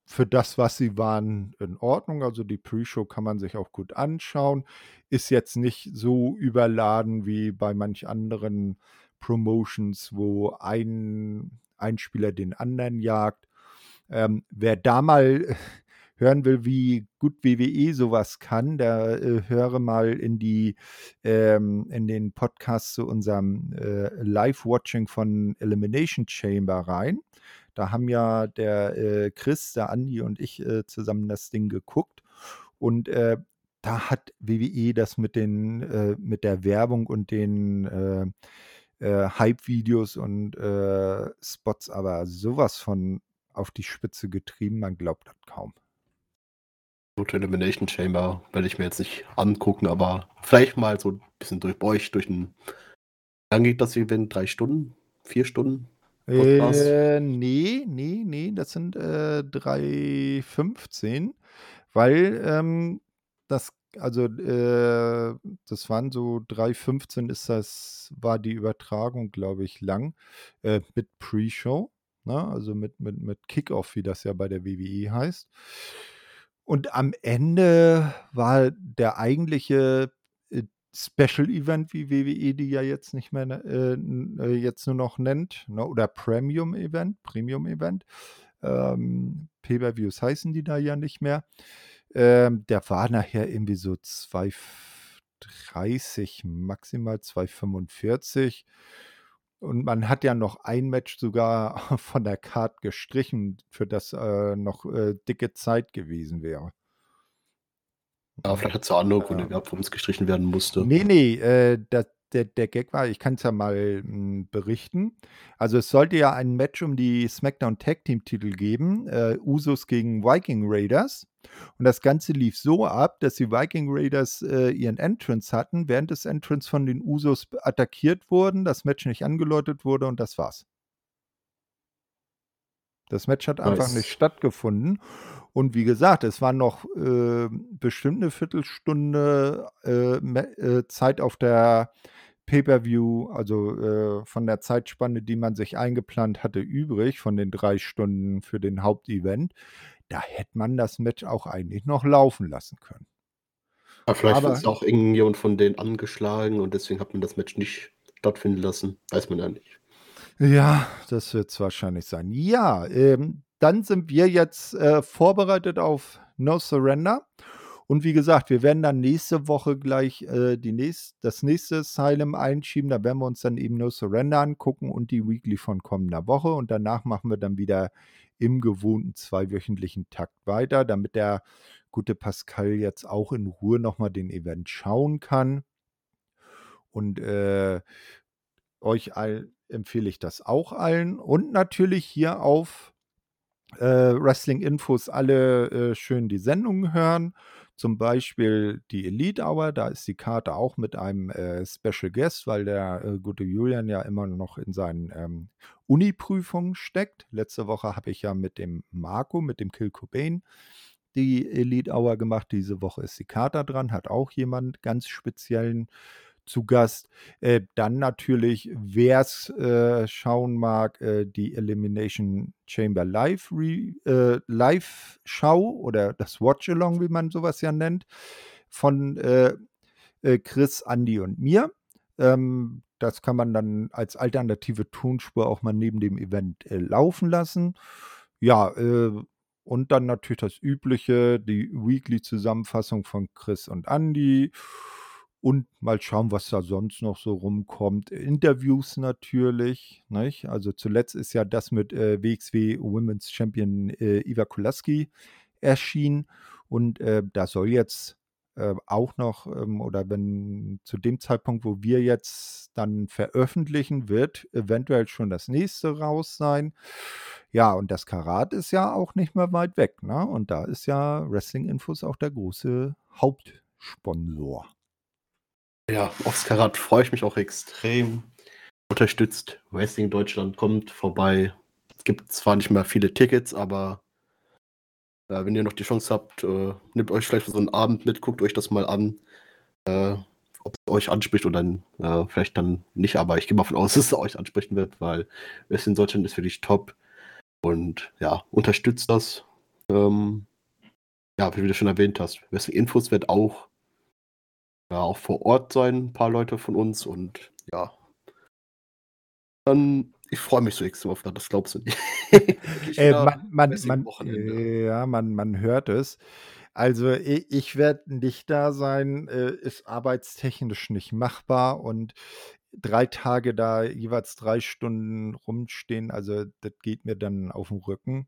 Speaker 1: für das, was sie waren, in Ordnung. Also die Pre-Show kann man sich auch gut anschauen. Ist jetzt nicht so überladen wie bei manch anderen Promotions, wo ein, ein Spieler den anderen jagt. Ähm, wer da mal hören will, wie gut WWE sowas kann, der äh, höre mal in die ähm, in den Podcast zu unserem äh, Live-Watching von Elimination Chamber rein. Da haben ja der äh, Chris, der Andi und ich äh, zusammen das Ding geguckt. Und äh, da hat WWE das mit den, äh, mit der Werbung und den Hype-Videos und Spots aber sowas von auf die Spitze getrieben, man glaubt das kaum.
Speaker 2: Gut, Elimination Chamber werde ich mir jetzt nicht angucken, aber vielleicht mal so ein bisschen durch euch, durch ein. Dann geht das Event drei Stunden, vier Stunden.
Speaker 1: Äh, nee, nee, nee, das sind äh, 3,15, weil ähm, das, also äh, das waren so 3,15 ist das, war die Übertragung, glaube ich, lang, äh, mit Pre-Show, ne? also mit, mit, mit Kickoff, wie das ja bei der WWE heißt. Und am Ende war der eigentliche äh, Special Event, wie WWE die ja jetzt nicht mehr äh, äh, jetzt nur noch nennt, ne? oder Premium Event, Premium Event. Ähm, Pay-per-Views heißen die da ja nicht mehr. Ähm, der war nachher irgendwie so 2,30, maximal 2,45. Und man hat ja noch ein Match sogar von der Card gestrichen, für das äh, noch äh, dicke Zeit gewesen wäre.
Speaker 2: Ja, vielleicht hat es ja andere. Gründe gehabt, warum es gestrichen werden musste.
Speaker 1: Nee, nee, äh, das, der, der Gag war, ich kann es ja mal m, berichten. Also es sollte ja ein Match um die SmackDown Tag Team Titel geben, äh, Usos gegen Viking Raiders. Und das Ganze lief so ab, dass die Viking Raiders äh, ihren Entrance hatten, während des Entrance von den Usos attackiert wurden, das Match nicht angeläutet wurde und das war's. Das Match hat einfach
Speaker 2: Nice.
Speaker 1: nicht stattgefunden. Und wie gesagt, es war noch äh, bestimmt eine Viertelstunde äh, äh, Zeit auf der Pay-per-View, also äh, von der Zeitspanne, die man sich eingeplant hatte, übrig, von den drei Stunden für den Hauptevent. Da hätte man das Match auch eigentlich noch laufen lassen können.
Speaker 2: Ja, vielleicht Aber, ist auch irgendjemand von denen angeschlagen und deswegen hat man das Match nicht stattfinden lassen. Weiß man ja nicht.
Speaker 1: Ja, das wird es wahrscheinlich sein. Ja, ähm, dann sind wir jetzt äh, vorbereitet auf No Surrender. Und wie gesagt, wir werden dann nächste Woche gleich äh, die nächst, das nächste Asylum einschieben. Da werden wir uns dann eben No Surrender angucken und die Weekly von kommender Woche. Und danach machen wir dann wieder im gewohnten zweiwöchentlichen Takt weiter, damit der gute Pascal jetzt auch in Ruhe nochmal den Event schauen kann. Und äh, euch all, empfehle ich das auch allen. Und natürlich hier auf äh, Wrestling Infos alle äh, schön die Sendungen hören. Zum Beispiel die Elite Hour, da ist die Karte auch mit einem äh, Special Guest, weil der äh, gute Julian ja immer noch in seinen ähm, Uni-Prüfungen steckt. Letzte Woche habe ich ja mit dem Marco, mit dem Kill Cobain, die Elite Hour gemacht. Diese Woche ist die Karte dran, hat auch jemand ganz speziellen zu Gast. Äh, dann natürlich, wer es äh, schauen mag, äh, die Elimination Chamber Live, äh, Live Show oder das Watch Along, wie man sowas ja nennt, von äh, äh, Chris, Andy und mir. Ähm, das kann man dann als alternative Tonspur auch mal neben dem Event laufen lassen. Ja, und dann natürlich das Übliche, die Weekly-Zusammenfassung von Chris und Andy und mal schauen, was da sonst noch so rumkommt. Interviews natürlich. Nicht? Also zuletzt ist ja das mit äh, WXW Women's Champion äh, Iva Kulaski erschienen. Und äh, da soll jetzt äh, auch noch, ähm, oder wenn zu dem Zeitpunkt, wo wir jetzt dann veröffentlichen, wird eventuell schon das nächste raus sein. Ja, und das Karat ist ja auch nicht mehr weit weg. Ne? Und da ist ja Wrestling Infos auch der große Hauptsponsor.
Speaker 2: Ja, aufs Karat freue ich mich auch extrem. Unterstützt Wrestling Deutschland, kommt vorbei. Es gibt zwar nicht mehr viele Tickets, aber äh, wenn ihr noch die Chance habt, äh, nehmt euch vielleicht so einen Abend mit, guckt euch das mal an. Äh, ob es euch anspricht oder äh, vielleicht dann nicht, aber ich gehe mal von aus, dass es euch ansprechen wird, weil Wrestling Deutschland ist wirklich top. Und ja, unterstützt das. Ähm, ja, wie du schon erwähnt hast, Wrestling Infos wird auch ja, auch vor Ort sein, ein paar Leute von uns und ja. Dann, ich freue mich so extrem auf das, das glaubst du nicht.
Speaker 1: äh, man, man, man, ja, man, man hört es. Also ich, ich werde nicht da sein, äh, ist arbeitstechnisch nicht machbar und drei Tage da jeweils drei Stunden rumstehen, also das geht mir dann auf den Rücken.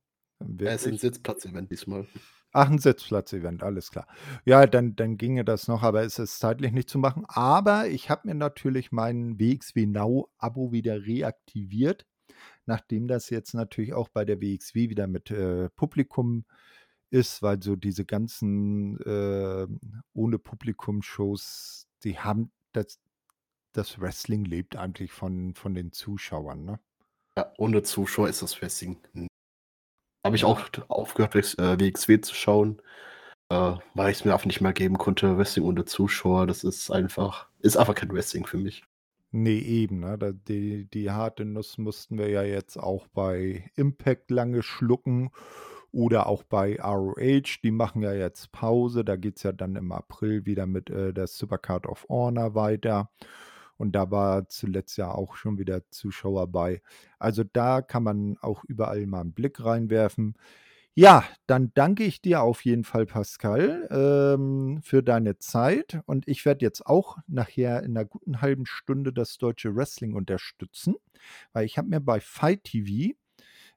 Speaker 2: Er ist ein Sitzplatz-Event diesmal.
Speaker 1: Ach, ein Sitzplatz-Event, alles klar. Ja, dann, dann ginge das noch, aber es ist zeitlich nicht zu machen. Aber ich habe mir natürlich mein WXW Now-Abo wieder reaktiviert, nachdem das jetzt natürlich auch bei der WXW wieder mit äh, Publikum ist, weil so diese ganzen äh, ohne Publikum-Shows, die haben das, das Wrestling lebt eigentlich von, von den Zuschauern, ne?
Speaker 2: Ja, ohne Zuschauer ist das Wrestling habe ich auch aufgehört, WXW äh, zu schauen, äh, weil ich es mir einfach nicht mehr geben konnte. Wrestling ohne Zuschauer, das ist einfach, ist einfach kein Wrestling für mich.
Speaker 1: Nee, eben. Ne? Die, die harte Nuss mussten wir ja jetzt auch bei Impact lange schlucken oder auch bei ROH. Die machen ja jetzt Pause. Da geht es ja dann im April wieder mit äh, der Supercard of Honor weiter. Und da war zuletzt ja auch schon wieder Zuschauer bei. Also da kann man auch überall mal einen Blick reinwerfen. Ja, dann danke ich dir auf jeden Fall, Pascal, ähm, für deine Zeit. Und ich werde jetzt auch nachher in einer guten halben Stunde das deutsche Wrestling unterstützen, weil ich habe mir bei Fight TV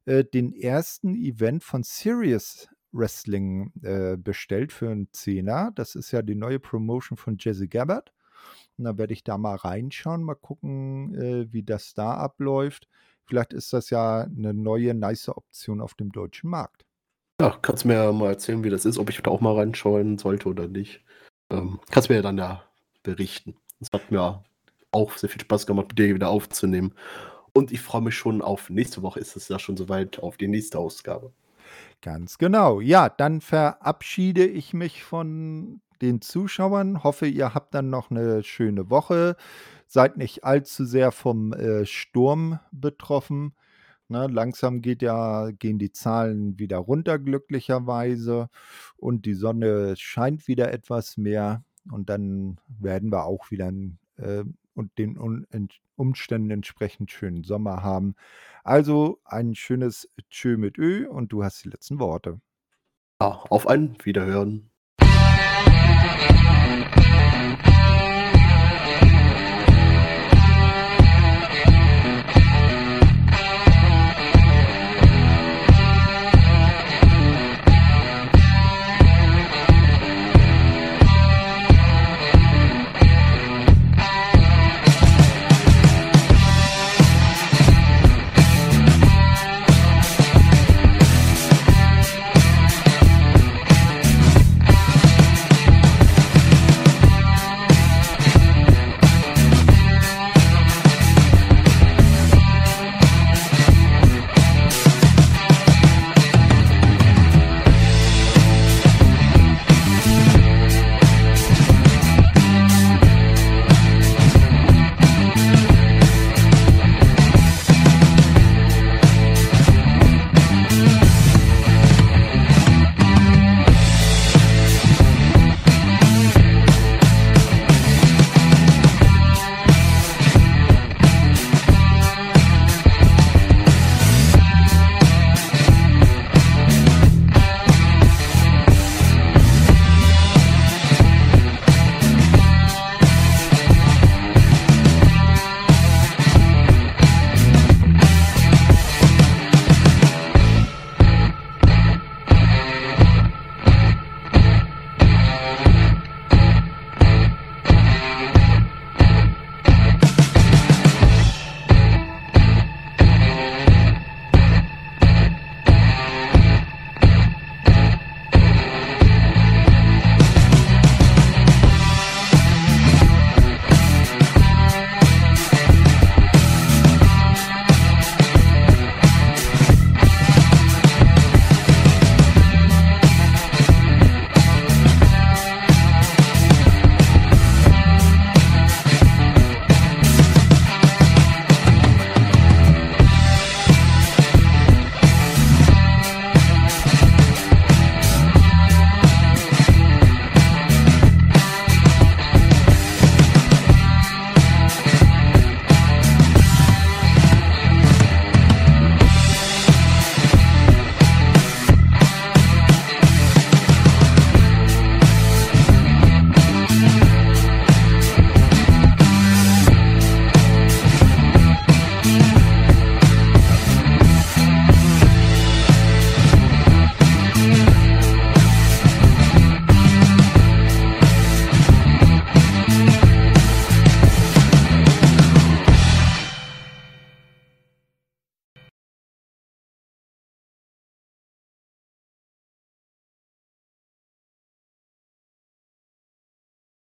Speaker 1: äh, den ersten Event von Serious Wrestling äh, bestellt für einen Zehner. Das ist ja die neue Promotion von Jesse Gabbard. Und dann werde ich da mal reinschauen, mal gucken, äh, wie das da abläuft. Vielleicht ist das ja eine neue, nice Option auf dem deutschen Markt.
Speaker 2: Ja, kannst du mir ja mal erzählen, wie das ist, ob ich da auch mal reinschauen sollte oder nicht. Ähm, kannst mir ja dann ja berichten. Es hat mir auch sehr viel Spaß gemacht, mit dir wieder aufzunehmen. Und ich freue mich schon auf nächste Woche, ist es ja schon soweit, auf die nächste Ausgabe.
Speaker 1: Ganz genau. Ja, dann verabschiede ich mich von den Zuschauern. Hoffe, ihr habt dann noch eine schöne Woche. Seid nicht allzu sehr vom, äh, Sturm betroffen, ne? Langsam geht ja gehen die Zahlen wieder runter glücklicherweise und die Sonne scheint wieder etwas mehr und dann werden wir auch wieder äh und den Umständen entsprechend schönen Sommer haben. Also, ein schönes Tschö mit Ö und du hast die letzten Worte.
Speaker 2: Ja, auf ein Wiederhören. Thank you.